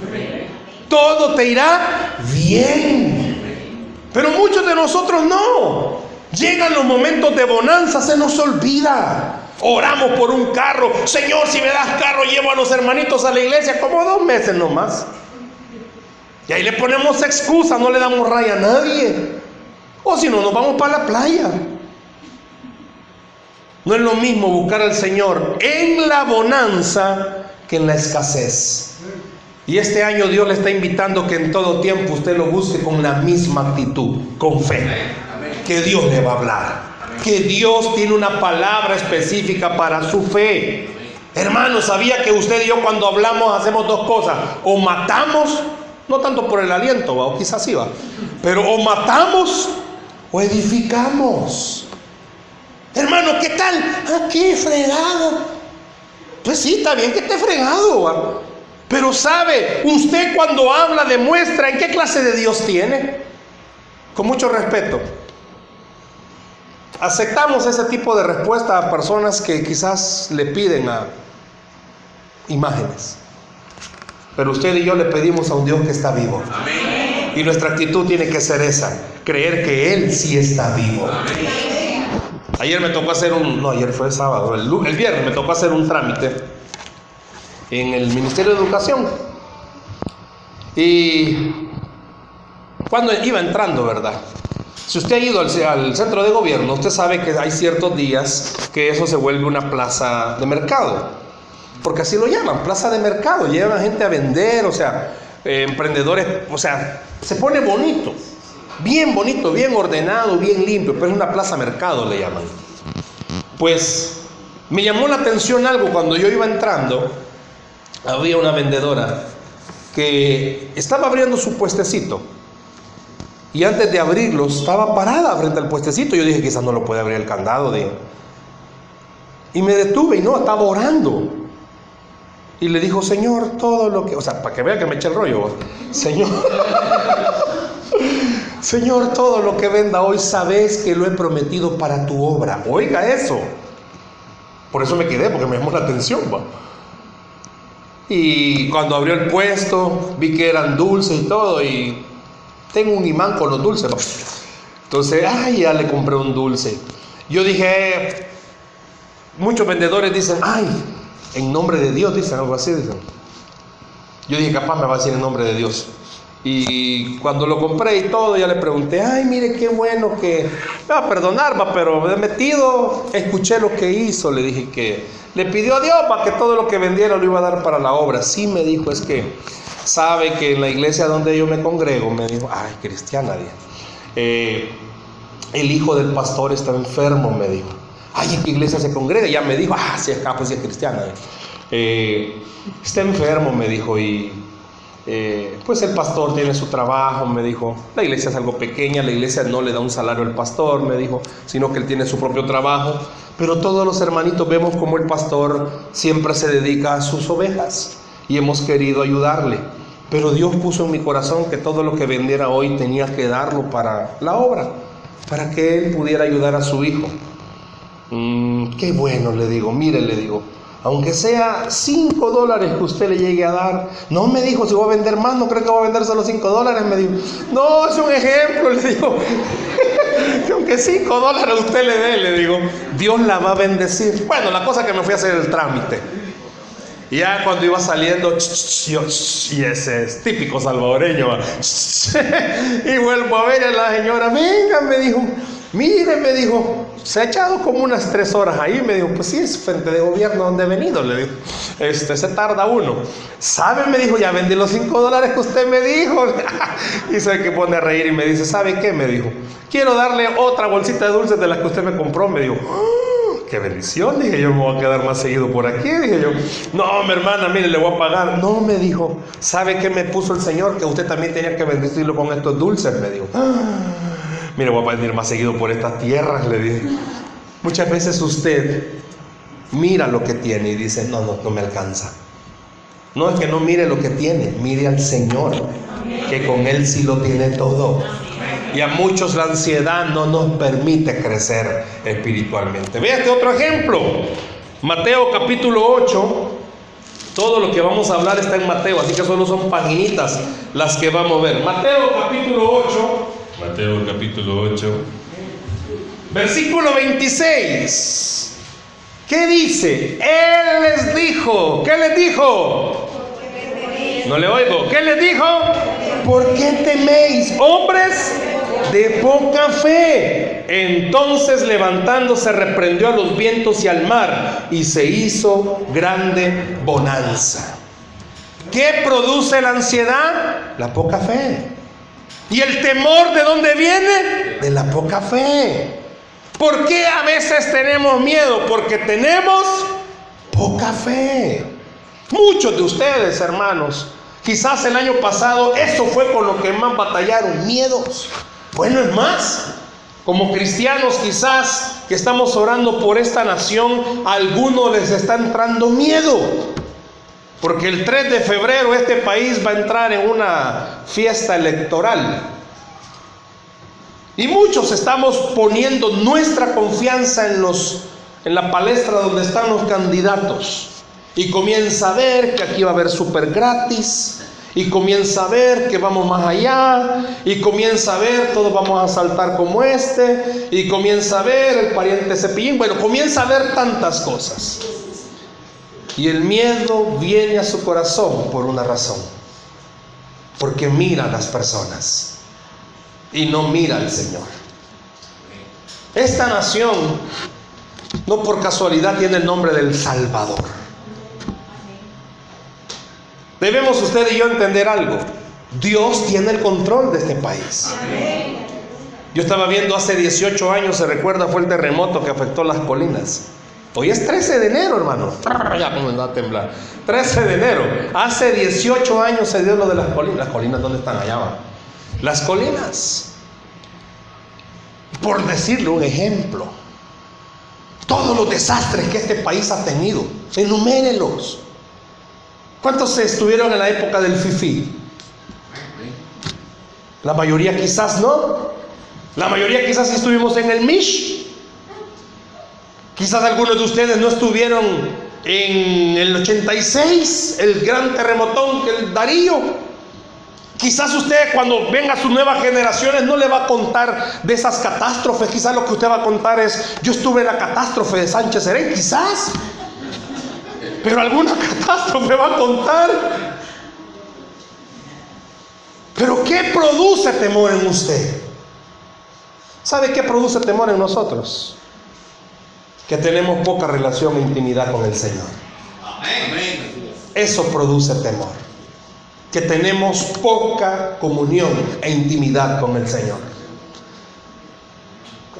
Todo te irá bien. Pero muchos de nosotros no. Llegan los momentos de bonanza, se nos olvida. Oramos por un carro. Señor, si me das carro, llevo a los hermanitos a la iglesia como dos meses nomás. Y ahí le ponemos excusa, no le damos raya a nadie. O si no, nos vamos para la playa. No es lo mismo buscar al Señor en la bonanza que en la escasez. Y este año Dios le está invitando que en todo tiempo usted lo busque con la misma actitud, con fe. Que Dios le va a hablar que Dios tiene una palabra específica para su fe. Hermano, ¿sabía que usted y yo cuando hablamos hacemos dos cosas? O matamos, no tanto por el aliento, o quizás sí va, pero o matamos o edificamos. Hermano, ¿qué tal? Aquí fregado. Pues sí, está bien que esté fregado, pero sabe, usted cuando habla demuestra en qué clase de Dios tiene. Con mucho respeto. Aceptamos ese tipo de respuesta a personas que quizás le piden a imágenes. Pero usted y yo le pedimos a un Dios que está vivo. Y nuestra actitud tiene que ser esa, creer que Él sí está vivo. Ayer me tocó hacer un, no, ayer fue sábado, el, el viernes me tocó hacer un trámite en el Ministerio de Educación. Y cuando iba entrando, ¿verdad? Si usted ha ido al, centro de gobierno, usted sabe que hay ciertos días que eso se vuelve una plaza de mercado. Porque así lo llaman, plaza de mercado. Llevan gente a vender, o sea, eh, emprendedores, o sea, se pone bonito. Bien bonito, bien ordenado, bien limpio, pero es una plaza mercado le llaman. Pues me llamó la atención algo cuando yo iba entrando, había una vendedora que estaba abriendo su puestecito y antes de abrirlo estaba parada frente al puestecito. Yo dije, quizás no lo puede abrir el candado. De... Y me detuve y no, estaba orando. Y le dijo, Señor, todo lo que, o sea, para que vea que me eche el rollo, Señor, Señor, todo lo que venda hoy sabes que lo he prometido para tu obra. Oiga eso. Por eso me quedé, porque me llamó la atención. ¿va? Y cuando abrió el puesto, vi que eran dulces y todo, y tengo un imán con los dulces. Entonces, ay, ya le compré un dulce. Yo dije, muchos vendedores dicen, ay, en nombre de Dios, dicen algo así, dicen. Yo dije, capaz me va a decir en nombre de Dios. Y cuando lo compré y todo, ya le pregunté, ay, mire qué bueno que, me va a perdonar, va, pero he metido, escuché lo que hizo, le dije que le pidió a Dios para que todo lo que vendiera lo iba a dar para la obra. Sí me dijo, es que sabe que en la iglesia donde yo me congrego, me dijo, ay, cristiana, eh, el hijo del pastor está enfermo, me dijo. Ay, ¿en qué iglesia se congrega? Ya me dijo, ah, sí, acá pues sí es cristiana. Eh, está enfermo, me dijo, y eh, pues el pastor tiene su trabajo, me dijo. La iglesia es algo pequeña, la iglesia no le da un salario al pastor, me dijo, sino que él tiene su propio trabajo. Pero todos los hermanitos vemos como el pastor siempre se dedica a sus ovejas y hemos querido ayudarle. Pero Dios puso en mi corazón que todo lo que vendiera hoy tenía que darlo para la obra, para que él pudiera ayudar a su hijo. Mm, qué bueno, le digo, mire, le digo, aunque sea 5 dólares que usted le llegue a dar. No me dijo si voy a vender más, no creo que voy a vender solo 5 dólares. Me dijo, no, es un ejemplo, le digo. que aunque 5 dólares usted le dé, le digo, Dios la va a bendecir. Bueno, la cosa que me fui a hacer el trámite. Y ya cuando iba saliendo, y ese es típico salvadoreño, y vuelvo a ver a la señora, venga, me dijo, Mire, me dijo, se ha echado como unas tres horas ahí. Me dijo, pues sí, es frente de gobierno donde he venido. Le digo, este, se tarda uno. ¿Sabe? Me dijo, ya vendí los cinco dólares que usted me dijo. y se que pone a reír y me dice, ¿sabe qué? Me dijo, quiero darle otra bolsita de dulces de las que usted me compró. Me dijo. Qué bendición. Dije yo, me voy a quedar más seguido por aquí. Dije yo, no, mi hermana, mire, le voy a pagar. No, me dijo, ¿sabe qué me puso el Señor? Que usted también tenía que bendecirlo con estos dulces. Me dijo, ¡Ah! Mire, voy a venir más seguido por estas tierras, le dije. Muchas veces usted mira lo que tiene y dice, no, no, no me alcanza. No es que no mire lo que tiene, mire al Señor, que con Él sí lo tiene todo. Y a muchos la ansiedad no nos permite crecer espiritualmente. Vea este otro ejemplo. Mateo capítulo 8. Todo lo que vamos a hablar está en Mateo, así que solo son paginitas las que vamos a ver. Mateo capítulo 8. Mateo capítulo 8. Versículo 26. ¿Qué dice? Él les dijo. ¿Qué les dijo? No le oigo. ¿Qué les dijo? ¿Por qué teméis, hombres de poca fe? Entonces levantándose reprendió a los vientos y al mar y se hizo grande bonanza. ¿Qué produce la ansiedad? La poca fe. ¿Y el temor de dónde viene? De la poca fe. ¿Por qué a veces tenemos miedo? Porque tenemos poca fe. Muchos de ustedes, hermanos, quizás el año pasado eso fue con lo que más batallaron, miedos. Bueno, es más, como cristianos quizás que estamos orando por esta nación, a algunos les está entrando miedo. Porque el 3 de febrero este país va a entrar en una fiesta electoral. Y muchos estamos poniendo nuestra confianza en, los, en la palestra donde están los candidatos. Y comienza a ver que aquí va a haber súper gratis, y comienza a ver que vamos más allá y comienza a ver todos vamos a saltar como este y comienza a ver el pariente cepillín, bueno, comienza a ver tantas cosas. Y el miedo viene a su corazón por una razón, porque mira a las personas y no mira al Señor. Esta nación no por casualidad tiene el nombre del Salvador. Debemos usted y yo entender algo. Dios tiene el control de este país. Yo estaba viendo hace 18 años, se recuerda, fue el terremoto que afectó las colinas. Hoy es 13 de enero, hermano. Ya comenzó a temblar. 13 de enero. Hace 18 años se dio lo de las colinas. ¿Las colinas dónde están? Allá va. Las colinas. Por decirle un ejemplo. Todos los desastres que este país ha tenido. Enumérelos. ¿Cuántos estuvieron en la época del FIFI? La mayoría quizás no. La mayoría quizás estuvimos en el MISH. Quizás algunos de ustedes no estuvieron en el 86, el gran terremotón que el Darío. Quizás usted cuando venga a sus nuevas generaciones no le va a contar de esas catástrofes. Quizás lo que usted va a contar es, yo estuve en la catástrofe de Sánchez Serén, quizás. Pero alguna catástrofe va a contar. Pero ¿qué produce temor en usted? ¿Sabe qué produce temor en nosotros? Que tenemos poca relación e intimidad con el Señor. Eso produce temor. Que tenemos poca comunión e intimidad con el Señor.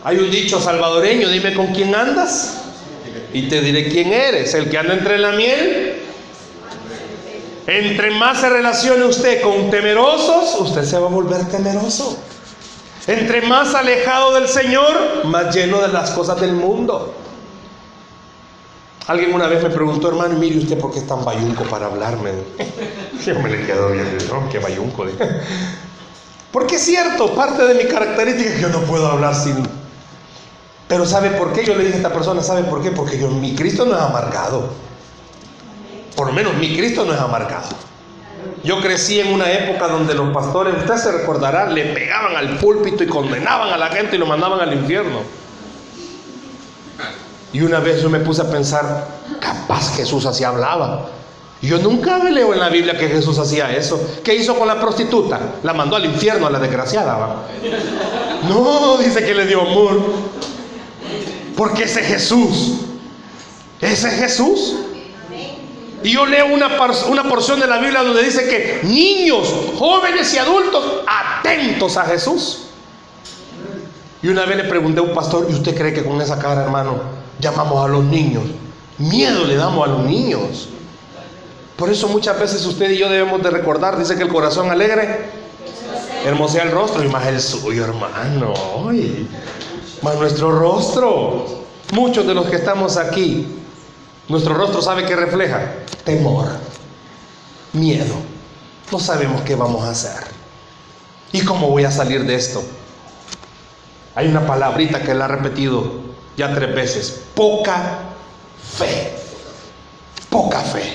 Hay un dicho salvadoreño, dime con quién andas y te diré quién eres. El que anda entre la miel. Entre más se relacione usted con temerosos, usted se va a volver temeroso. Entre más alejado del Señor, más lleno de las cosas del mundo. Alguien una vez me preguntó, hermano, mire usted por qué es tan bayunco para hablarme. Yo me le quedo bien, ¿no? Qué bayunco. Porque es cierto, parte de mi característica es que yo no puedo hablar sin pero ¿sabe por qué? Yo le dije a esta persona, ¿sabe por qué? Porque yo, mi Cristo no es amargado. Por lo menos mi Cristo no es amargado. Yo crecí en una época donde los pastores, usted se recordará, le pegaban al púlpito y condenaban a la gente y lo mandaban al infierno. Y una vez yo me puse a pensar, capaz Jesús así hablaba. Yo nunca leo en la Biblia que Jesús hacía eso. ¿Qué hizo con la prostituta? La mandó al infierno a la desgraciada. No, dice que le dio amor. Porque ese Jesús, ese Jesús. Y yo leo una, una porción de la Biblia donde dice que niños, jóvenes y adultos atentos a Jesús. Y una vez le pregunté a un pastor, ¿y usted cree que con esa cara, hermano, llamamos a los niños? Miedo le damos a los niños. Por eso muchas veces usted y yo debemos de recordar, dice que el corazón alegre hermosea el rostro y más el suyo, hermano más nuestro rostro. Muchos de los que estamos aquí, nuestro rostro sabe que refleja temor, miedo. No sabemos qué vamos a hacer. ¿Y cómo voy a salir de esto? Hay una palabrita que la ha repetido ya tres veces. Poca fe. Poca fe.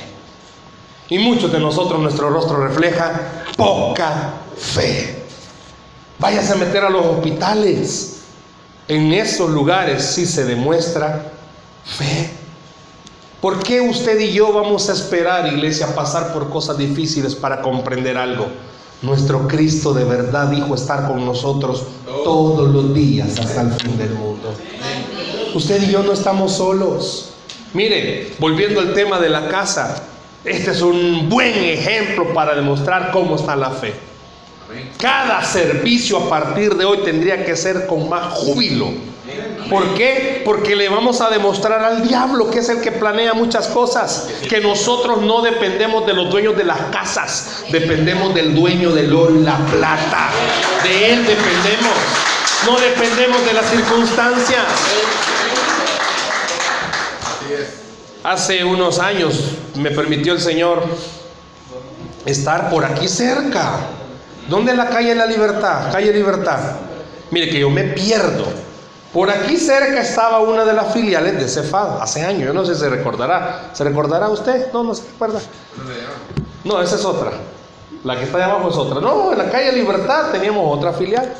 Y muchos de nosotros nuestro rostro refleja poca fe. Váyase a meter a los hospitales. En esos lugares sí se demuestra fe. ¿Por qué usted y yo vamos a esperar, iglesia, pasar por cosas difíciles para comprender algo? Nuestro Cristo de verdad dijo estar con nosotros todos los días hasta el fin del mundo. Usted y yo no estamos solos. Mire, volviendo al tema de la casa, este es un buen ejemplo para demostrar cómo está la fe. Cada servicio a partir de hoy tendría que ser con más júbilo. ¿Por qué? Porque le vamos a demostrar al diablo, que es el que planea muchas cosas, que nosotros no dependemos de los dueños de las casas, dependemos del dueño del oro y la plata. De él dependemos, no dependemos de las circunstancias. Hace unos años me permitió el Señor estar por aquí cerca ¿Dónde es la calle La Libertad? Calle Libertad. Mire que yo me pierdo. Por aquí cerca estaba una de las filiales de Cefad, hace años, yo no sé si se recordará. ¿Se recordará usted? No, no se recuerda. No, esa es otra. La que está allá abajo es otra. No, en la calle Libertad teníamos otra filial.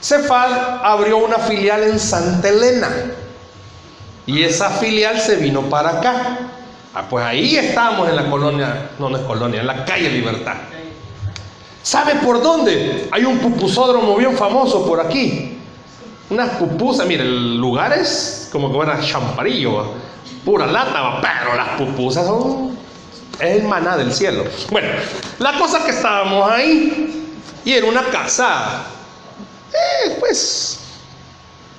Cefal abrió una filial en Santa Elena. Y esa filial se vino para acá. Ah, pues ahí estamos en la colonia, no, no es colonia, en la calle Libertad. ¿Sabe por dónde? Hay un pupusódromo bien famoso por aquí. Unas pupusas, mire, el lugar es como que fuera champarillo, pura lata, pero las pupusas son es maná del cielo. Bueno, la cosa que estábamos ahí y era una casa, eh, pues,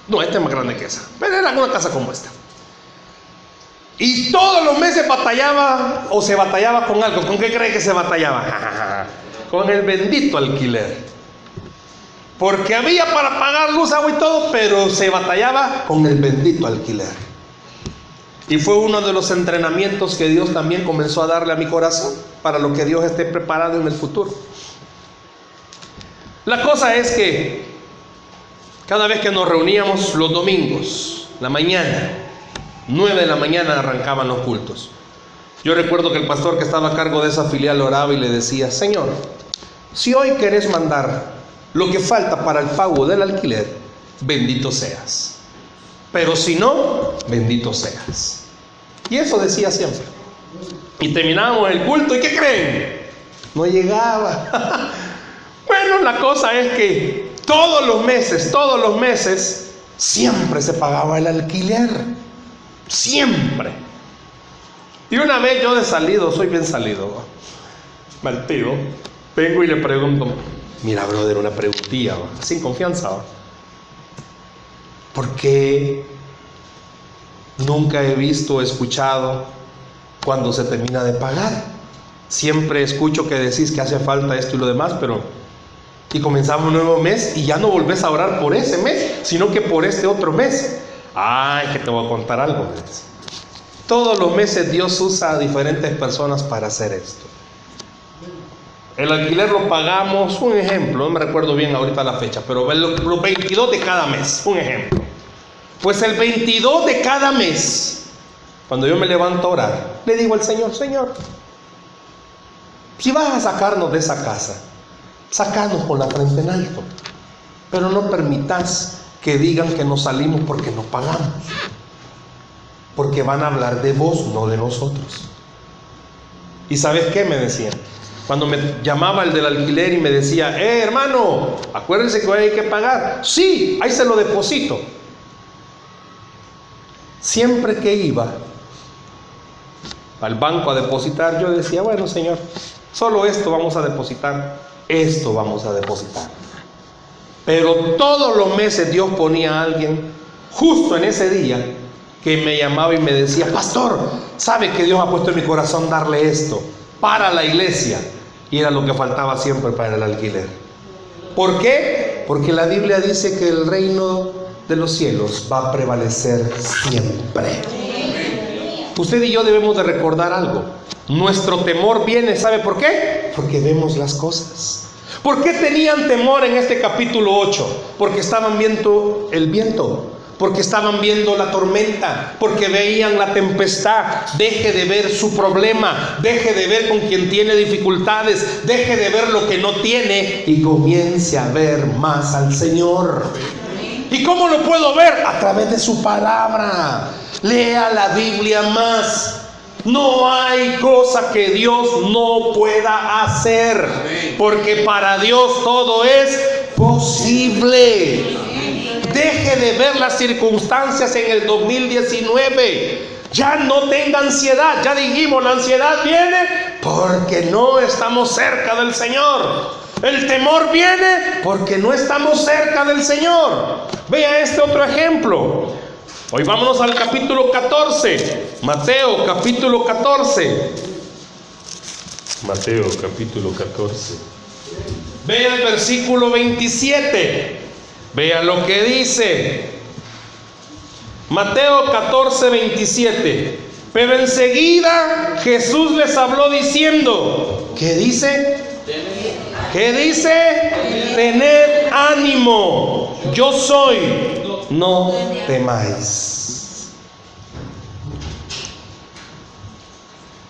no, esta es más grande que esa, pero era una casa como esta. Y todos los meses batallaba o se batallaba con algo. ¿Con qué cree que se batallaba? con el bendito alquiler. Porque había para pagar luz, agua y todo, pero se batallaba con el bendito alquiler. Y fue uno de los entrenamientos que Dios también comenzó a darle a mi corazón para lo que Dios esté preparado en el futuro. La cosa es que cada vez que nos reuníamos los domingos, la mañana, 9 de la mañana arrancaban los cultos. Yo recuerdo que el pastor que estaba a cargo de esa filial oraba y le decía, Señor, si hoy querés mandar lo que falta para el pago del alquiler, bendito seas. Pero si no, bendito seas. Y eso decía siempre. Y terminábamos el culto, ¿y qué creen? No llegaba. bueno, la cosa es que todos los meses, todos los meses, siempre se pagaba el alquiler. Siempre. Y una vez yo de salido, soy bien salido, maltivo, vengo y le pregunto, Mira, brother, una preguntilla, sin confianza. ¿Por qué nunca he visto o escuchado cuando se termina de pagar? Siempre escucho que decís que hace falta esto y lo demás, pero y comenzamos un nuevo mes y ya no volvés a orar por ese mes, sino que por este otro mes. Ay, que te voy a contar algo. Todos los meses Dios usa a diferentes personas para hacer esto. El alquiler lo pagamos, un ejemplo, no me recuerdo bien ahorita la fecha, pero los 22 de cada mes, un ejemplo. Pues el 22 de cada mes, cuando yo me levanto a orar, le digo al Señor, Señor, si vas a sacarnos de esa casa, sacanos con la frente en alto, pero no permitas que digan que nos salimos porque no pagamos, porque van a hablar de vos, no de nosotros. ¿Y sabes qué me decían? Cuando me llamaba el del alquiler y me decía, eh hermano, acuérdense que hoy hay que pagar. Sí, ahí se lo deposito. Siempre que iba al banco a depositar, yo decía, bueno Señor, solo esto vamos a depositar, esto vamos a depositar. Pero todos los meses Dios ponía a alguien justo en ese día que me llamaba y me decía, pastor, ¿sabe que Dios ha puesto en mi corazón darle esto? para la iglesia. Y era lo que faltaba siempre para el alquiler. ¿Por qué? Porque la Biblia dice que el reino de los cielos va a prevalecer siempre. Usted y yo debemos de recordar algo. Nuestro temor viene, ¿sabe por qué? Porque vemos las cosas. ¿Por qué tenían temor en este capítulo 8? Porque estaban viendo el viento porque estaban viendo la tormenta, porque veían la tempestad. Deje de ver su problema, deje de ver con quien tiene dificultades, deje de ver lo que no tiene y comience a ver más al Señor. ¿Y cómo lo puedo ver? A través de su palabra. Lea la Biblia más. No hay cosa que Dios no pueda hacer, porque para Dios todo es posible. Deje de ver las circunstancias en el 2019. Ya no tenga ansiedad. Ya dijimos, la ansiedad viene porque no estamos cerca del Señor. El temor viene porque no estamos cerca del Señor. Vea este otro ejemplo. Hoy vámonos al capítulo 14. Mateo capítulo 14. Mateo capítulo 14. Vea el versículo 27. Vean lo que dice. Mateo 14, 27. Pero enseguida Jesús les habló diciendo, ¿qué dice? ¿Qué dice? Tened ánimo, yo soy, no temáis.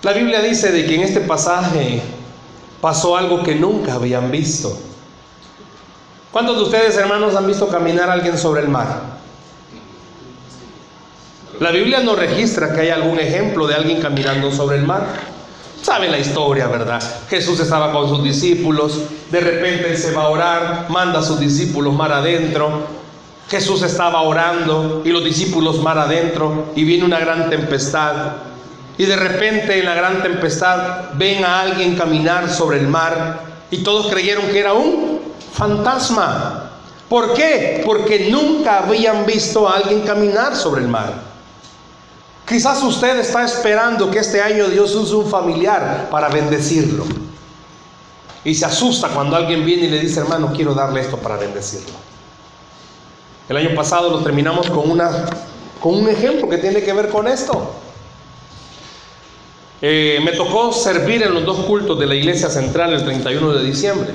La Biblia dice de que en este pasaje pasó algo que nunca habían visto. ¿Cuántos de ustedes, hermanos, han visto caminar alguien sobre el mar? La Biblia no registra que haya algún ejemplo de alguien caminando sobre el mar. Saben la historia, ¿verdad? Jesús estaba con sus discípulos, de repente él se va a orar, manda a sus discípulos mar adentro. Jesús estaba orando y los discípulos mar adentro y viene una gran tempestad. Y de repente en la gran tempestad ven a alguien caminar sobre el mar y todos creyeron que era un fantasma. ¿Por qué? Porque nunca habían visto a alguien caminar sobre el mar. Quizás usted está esperando que este año Dios use un familiar para bendecirlo. Y se asusta cuando alguien viene y le dice, hermano, quiero darle esto para bendecirlo. El año pasado lo terminamos con, una, con un ejemplo que tiene que ver con esto. Eh, me tocó servir en los dos cultos de la iglesia central el 31 de diciembre,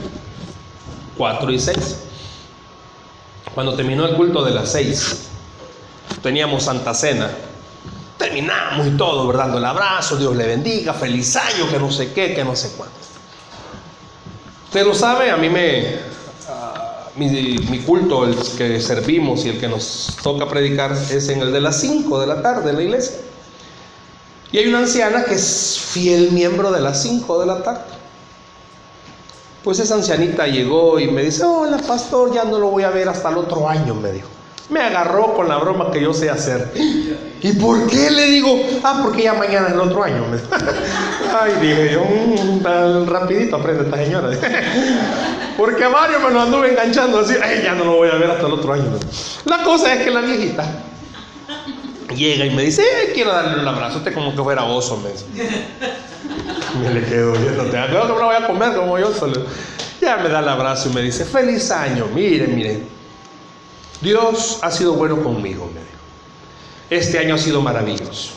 4 y 6. Cuando terminó el culto de las 6, teníamos Santa Cena terminamos y todo, Dando el abrazo, Dios le bendiga, feliz año, que no sé qué, que no sé cuánto. Usted lo sabe, a mí me. Ah, mi, culto, el que servimos y el que nos toca predicar, es en el de las 5 de la tarde en la iglesia. Y hay una anciana que es fiel miembro de las 5 de la tarde. Pues esa ancianita llegó y me dice, hola pastor, ya no lo voy a ver hasta el otro año, me dijo. Me agarró con la broma que yo sé hacer. ¿Y por qué le digo? Ah, porque ya mañana es el otro año. Ay, dije yo, mm, rapidito aprende esta señora. Porque Mario me lo anduve enganchando así. Ay, ya no lo voy a ver hasta el otro año. La cosa es que la viejita llega y me dice, eh, quiero darle un abrazo. Usted como que fuera oso, me dice. Me le quedo viendo. Creo que me lo voy a comer como yo solo. Ya me da el abrazo y me dice, feliz año. Miren, miren. Dios ha sido bueno conmigo, me dijo. Este año ha sido maravilloso.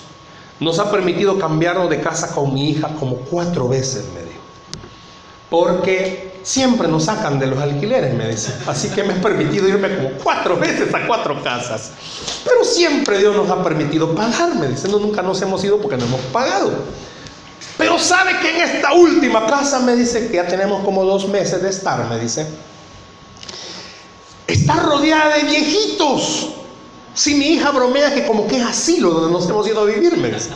Nos ha permitido cambiarnos de casa con mi hija como cuatro veces, me dijo. Porque siempre nos sacan de los alquileres, me dice. Así que me ha permitido irme como cuatro veces a cuatro casas. Pero siempre Dios nos ha permitido pagar, me dice. No, nunca nos hemos ido porque no hemos pagado. Pero sabe que en esta última casa, me dice, que ya tenemos como dos meses de estar, me dice está rodeada de viejitos. Si mi hija bromea que como que es asilo donde nos hemos ido a vivir, me dice.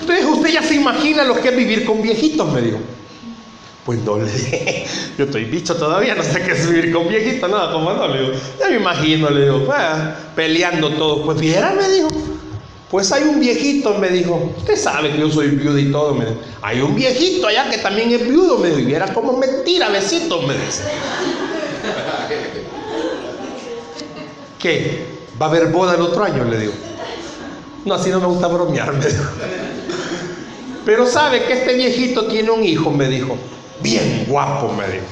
Entonces usted ya se imagina lo que es vivir con viejitos, me dijo. Pues no le dije, yo estoy bicho todavía, no sé qué es vivir con viejitos, nada, como no, le digo, ya me imagino, le digo, ah, peleando todo. Pues viera, me dijo, pues hay un viejito, me dijo, usted sabe que yo soy viudo y todo, me dijo, hay un viejito allá que también es viudo, me dijo, y viera cómo me tira besitos, me dice. ¿Qué? ¿Va a haber boda el otro año? Le digo. No, así no me gusta bromear, me dijo. Pero sabe que este viejito tiene un hijo, me dijo. Bien guapo, me dijo.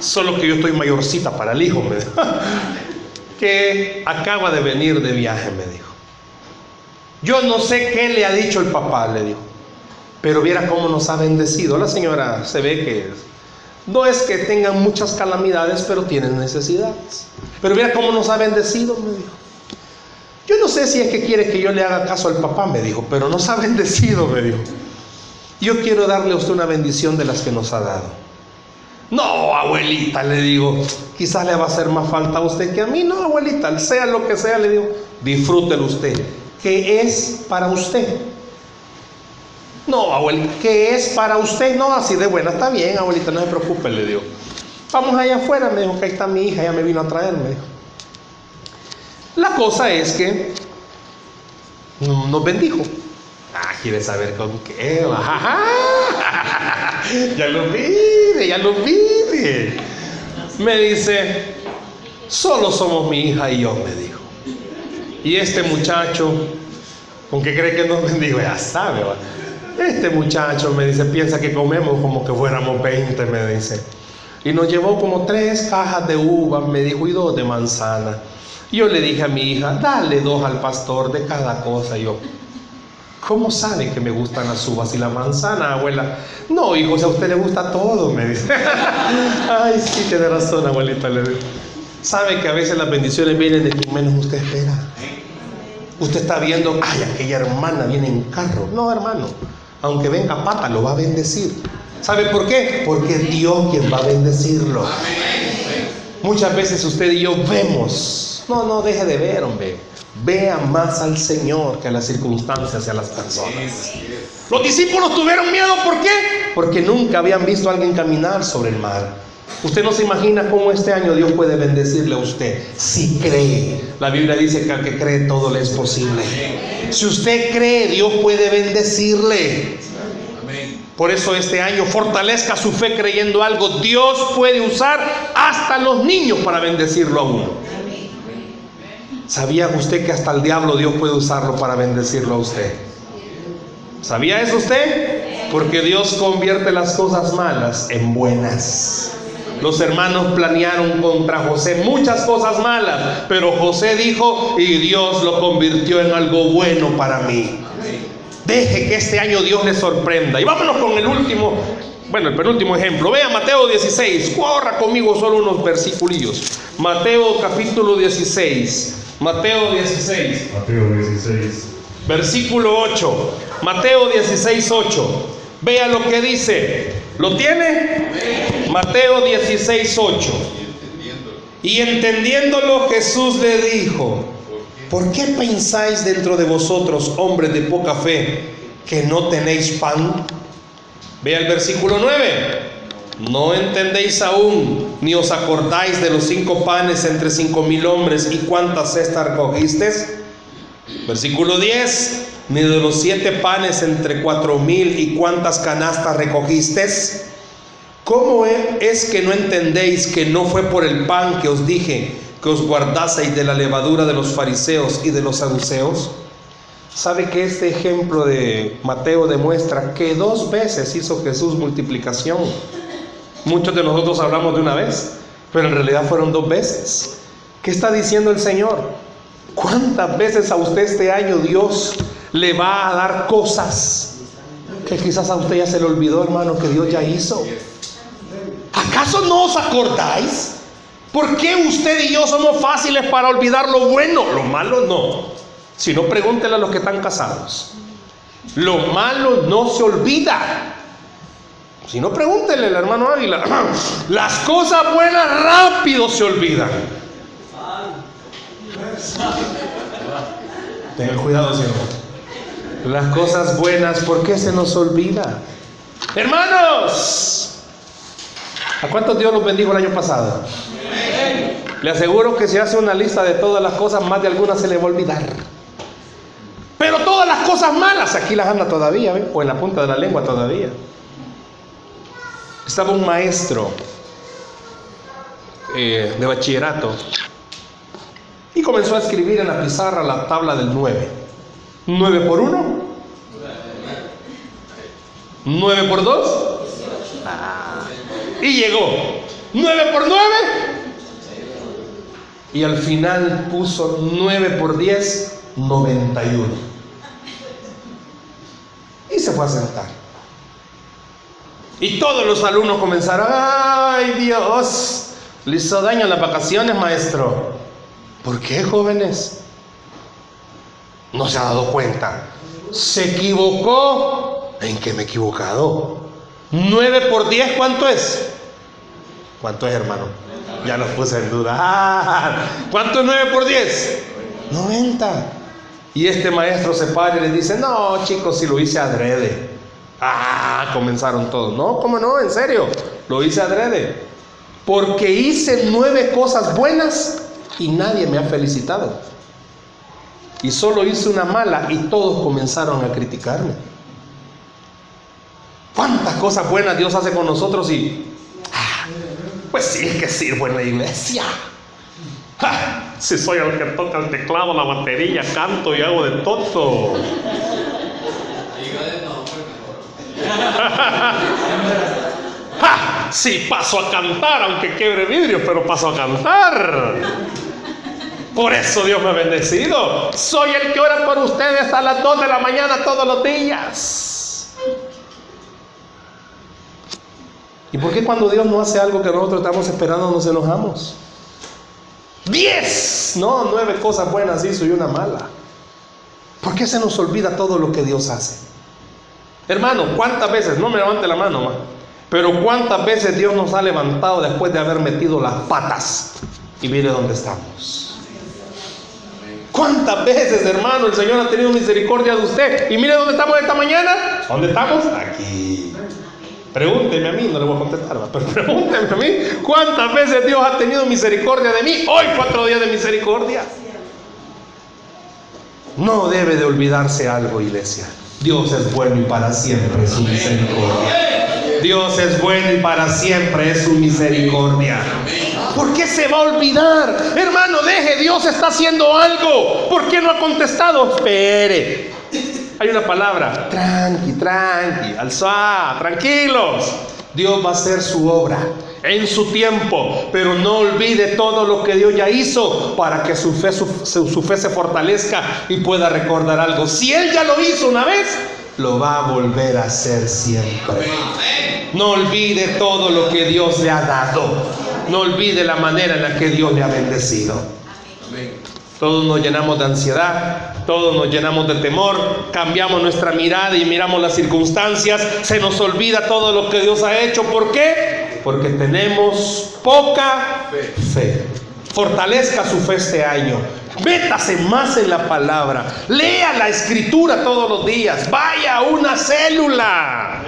Solo que yo estoy mayorcita para el hijo, me dijo. Que acaba de venir de viaje, me dijo. Yo no sé qué le ha dicho el papá, le dijo. Pero viera cómo nos ha bendecido. La señora se ve que no es que tengan muchas calamidades, pero tienen necesidades. Pero mira cómo nos ha bendecido, me dijo. Yo no sé si es que quiere que yo le haga caso al papá, me dijo, pero nos ha bendecido, me dijo. Yo quiero darle a usted una bendición de las que nos ha dado. No, abuelita, le digo, quizás le va a hacer más falta a usted que a mí. No, abuelita, sea lo que sea, le digo, disfrútelo usted, que es para usted. No, abuelita, que es para usted. No, así de buena, está bien, abuelita, no se preocupe, le digo. Vamos allá afuera, me dijo que ahí está mi hija, ya me vino a traerme. La cosa es que nos bendijo. Ah, quiere saber con qué. ya lo pide, ya lo pide. Me dice, solo somos mi hija y yo, me dijo. Y este muchacho, ¿con qué cree que nos bendijo? Ya sabe, este muchacho me dice, piensa que comemos como que fuéramos 20, me dice. Y nos llevó como tres cajas de uvas, me dijo, y dos de manzana. Yo le dije a mi hija, dale dos al pastor de cada cosa. yo, ¿cómo sabe que me gustan las uvas y la manzana, abuela? No, hijo, si a usted le gusta todo, me dice. Ay, sí, tiene razón, abuelita, le digo. Sabe que a veces las bendiciones vienen de quien menos usted espera. Usted está viendo, ay, aquella hermana viene en carro. No, hermano, aunque venga pata, lo va a bendecir. ¿Sabe por qué? Porque es Dios quien va a bendecirlo. Muchas veces usted y yo vemos, no, no deje de ver, hombre. Vea más al Señor que a las circunstancias y a las personas. Los discípulos tuvieron miedo, ¿por qué? Porque nunca habían visto a alguien caminar sobre el mar. Usted no se imagina cómo este año Dios puede bendecirle a usted si cree. La Biblia dice que al que cree todo le es posible. Si usted cree, Dios puede bendecirle. Por eso este año fortalezca su fe creyendo algo. Dios puede usar hasta los niños para bendecirlo a uno. ¿Sabía usted que hasta el diablo Dios puede usarlo para bendecirlo a usted? ¿Sabía eso usted? Porque Dios convierte las cosas malas en buenas. Los hermanos planearon contra José muchas cosas malas, pero José dijo, y Dios lo convirtió en algo bueno para mí. Deje que este año Dios le sorprenda. Y vámonos con el último, bueno, el penúltimo ejemplo. Vea Mateo 16, corra conmigo solo unos versículos. Mateo capítulo 16. Mateo 16. Mateo 16. Versículo 8. Mateo 16, 8. Vea lo que dice. ¿Lo tiene? Mateo 16, 8. Y entendiéndolo Jesús le dijo, ¿por qué pensáis dentro de vosotros, hombres de poca fe, que no tenéis pan? Vea el versículo 9. ¿No entendéis aún, ni os acordáis de los cinco panes entre cinco mil hombres y cuántas cestas recogisteis? Versículo 10 ni de los siete panes entre cuatro mil y cuántas canastas recogisteis? ¿Cómo es que no entendéis que no fue por el pan que os dije que os guardaseis de la levadura de los fariseos y de los saduceos? ¿Sabe que este ejemplo de Mateo demuestra que dos veces hizo Jesús multiplicación? Muchos de nosotros hablamos de una vez, pero en realidad fueron dos veces. ¿Qué está diciendo el Señor? ¿Cuántas veces a usted este año Dios le va a dar cosas que quizás a usted ya se le olvidó, hermano, que Dios ya hizo. ¿Acaso no os acordáis? ¿Por qué usted y yo somos fáciles para olvidar lo bueno? Lo malo no. Si no, pregúntele a los que están casados. Lo malo no se olvida. Si no, pregúntele hermano Águila. Las cosas buenas rápido se olvidan. Tenga cuidado, Señor. Las cosas buenas, ¿por qué se nos olvida? Hermanos, ¿a cuántos Dios los bendijo el año pasado? Le aseguro que si hace una lista de todas las cosas, más de algunas se le va a olvidar. Pero todas las cosas malas, aquí las anda todavía, ¿ven? o en la punta de la lengua todavía. Estaba un maestro eh, de bachillerato y comenzó a escribir en la pizarra la tabla del 9. 9 por 1. 9 por 2. Y llegó. 9 por 9. Y al final puso 9 por 10, 91. Y se fue a sentar. Y todos los alumnos comenzaron, ay Dios, le hizo daño en las vacaciones, maestro. ¿Por qué, jóvenes? No se ha dado cuenta. Se equivocó. ¿En qué me he equivocado? 9 por 10, ¿cuánto es? ¿Cuánto es, hermano? Ya nos puse en duda. ¿Cuánto es 9 por 10? 90. Y este maestro se para y le dice, no, chicos, si lo hice adrede. Ah, comenzaron todos. No, ¿cómo no? En serio, lo hice adrede. Porque hice nueve cosas buenas y nadie me ha felicitado. Y solo hice una mala y todos comenzaron a criticarme. ¿Cuántas cosas buenas Dios hace con nosotros y... Ah, pues sí, es que sirvo en la iglesia. Ah, si soy el que toca el teclado, la batería, canto y hago de todo. ¡Ja! Sí, paso a cantar, aunque quiebre vidrio, pero paso a cantar. Por eso Dios me ha bendecido. Soy el que ora por ustedes a las 2 de la mañana todos los días. ¿Y por qué cuando Dios no hace algo que nosotros estamos esperando nos enojamos? Diez, no, nueve cosas buenas hizo y una mala. ¿Por qué se nos olvida todo lo que Dios hace? Hermano, ¿cuántas veces? No me levante la mano, Pero cuántas veces Dios nos ha levantado después de haber metido las patas. Y mire dónde estamos. ¿Cuántas veces, hermano, el Señor ha tenido misericordia de usted? Y mire dónde estamos esta mañana. ¿Dónde estamos? Aquí. Pregúnteme a mí, no le voy a contestar, pero pregúnteme a mí. ¿Cuántas veces Dios ha tenido misericordia de mí? Hoy cuatro días de misericordia. No debe de olvidarse algo, iglesia. Dios es bueno y para siempre es su misericordia. Dios es bueno y para siempre es su misericordia. ¿Por qué se va a olvidar? Hermano, deje, Dios está haciendo algo. ¿Por qué no ha contestado? Espere. Hay una palabra, tranqui, tranqui, alza, tranquilos. Dios va a hacer su obra en su tiempo, pero no olvide todo lo que Dios ya hizo para que su fe, su, su fe se fortalezca y pueda recordar algo. Si Él ya lo hizo una vez, lo va a volver a hacer siempre. No olvide todo lo que Dios le ha dado. No olvide la manera en la que Dios le ha bendecido. Todos nos llenamos de ansiedad, todos nos llenamos de temor, cambiamos nuestra mirada y miramos las circunstancias, se nos olvida todo lo que Dios ha hecho. ¿Por qué? Porque tenemos poca fe. Fortalezca su fe este año. Métase más en la palabra. Lea la escritura todos los días. Vaya a una célula.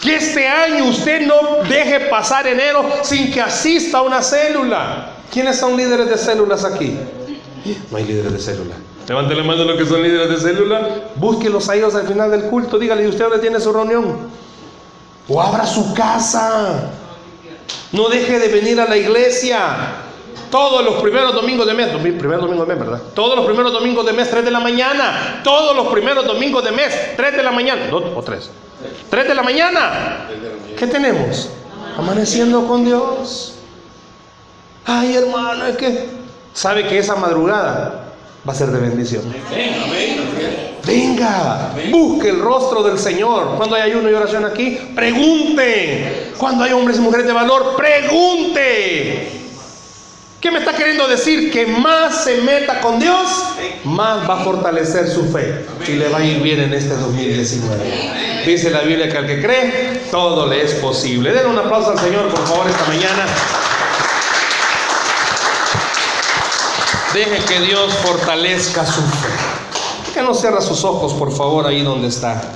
Que este año usted no deje pasar enero sin que asista a una célula. ¿Quiénes son líderes de células aquí? No hay líderes de célula. Levante la mano los que son líderes de célula. Búsquelos a ellos al final del culto. Dígale, ¿y usted dónde tiene su reunión? O abra su casa. No deje de venir a la iglesia. Todos los primeros domingos de mes, primer domingo de mes, ¿verdad? Todos los primeros domingos de mes, 3 de la mañana. Todos los primeros domingos de mes, 3 de la mañana. ¿Dos o tres? 3 de la mañana. ¿Qué tenemos? Amaneciendo con Dios. Ay, hermano, es que sabe que esa madrugada va a ser de bendición. Venga, busque el rostro del Señor. Cuando hay ayuno y oración aquí, pregunte. Cuando hay hombres y mujeres de valor, pregunte. ¿Qué me está queriendo decir? Que más se meta con Dios, más va a fortalecer su fe y le va a ir bien en este 2019. Dice la Biblia que al que cree, todo le es posible. Den un aplauso al Señor, por favor, esta mañana. Deje que Dios fortalezca su fe. Que no cierra sus ojos, por favor, ahí donde está.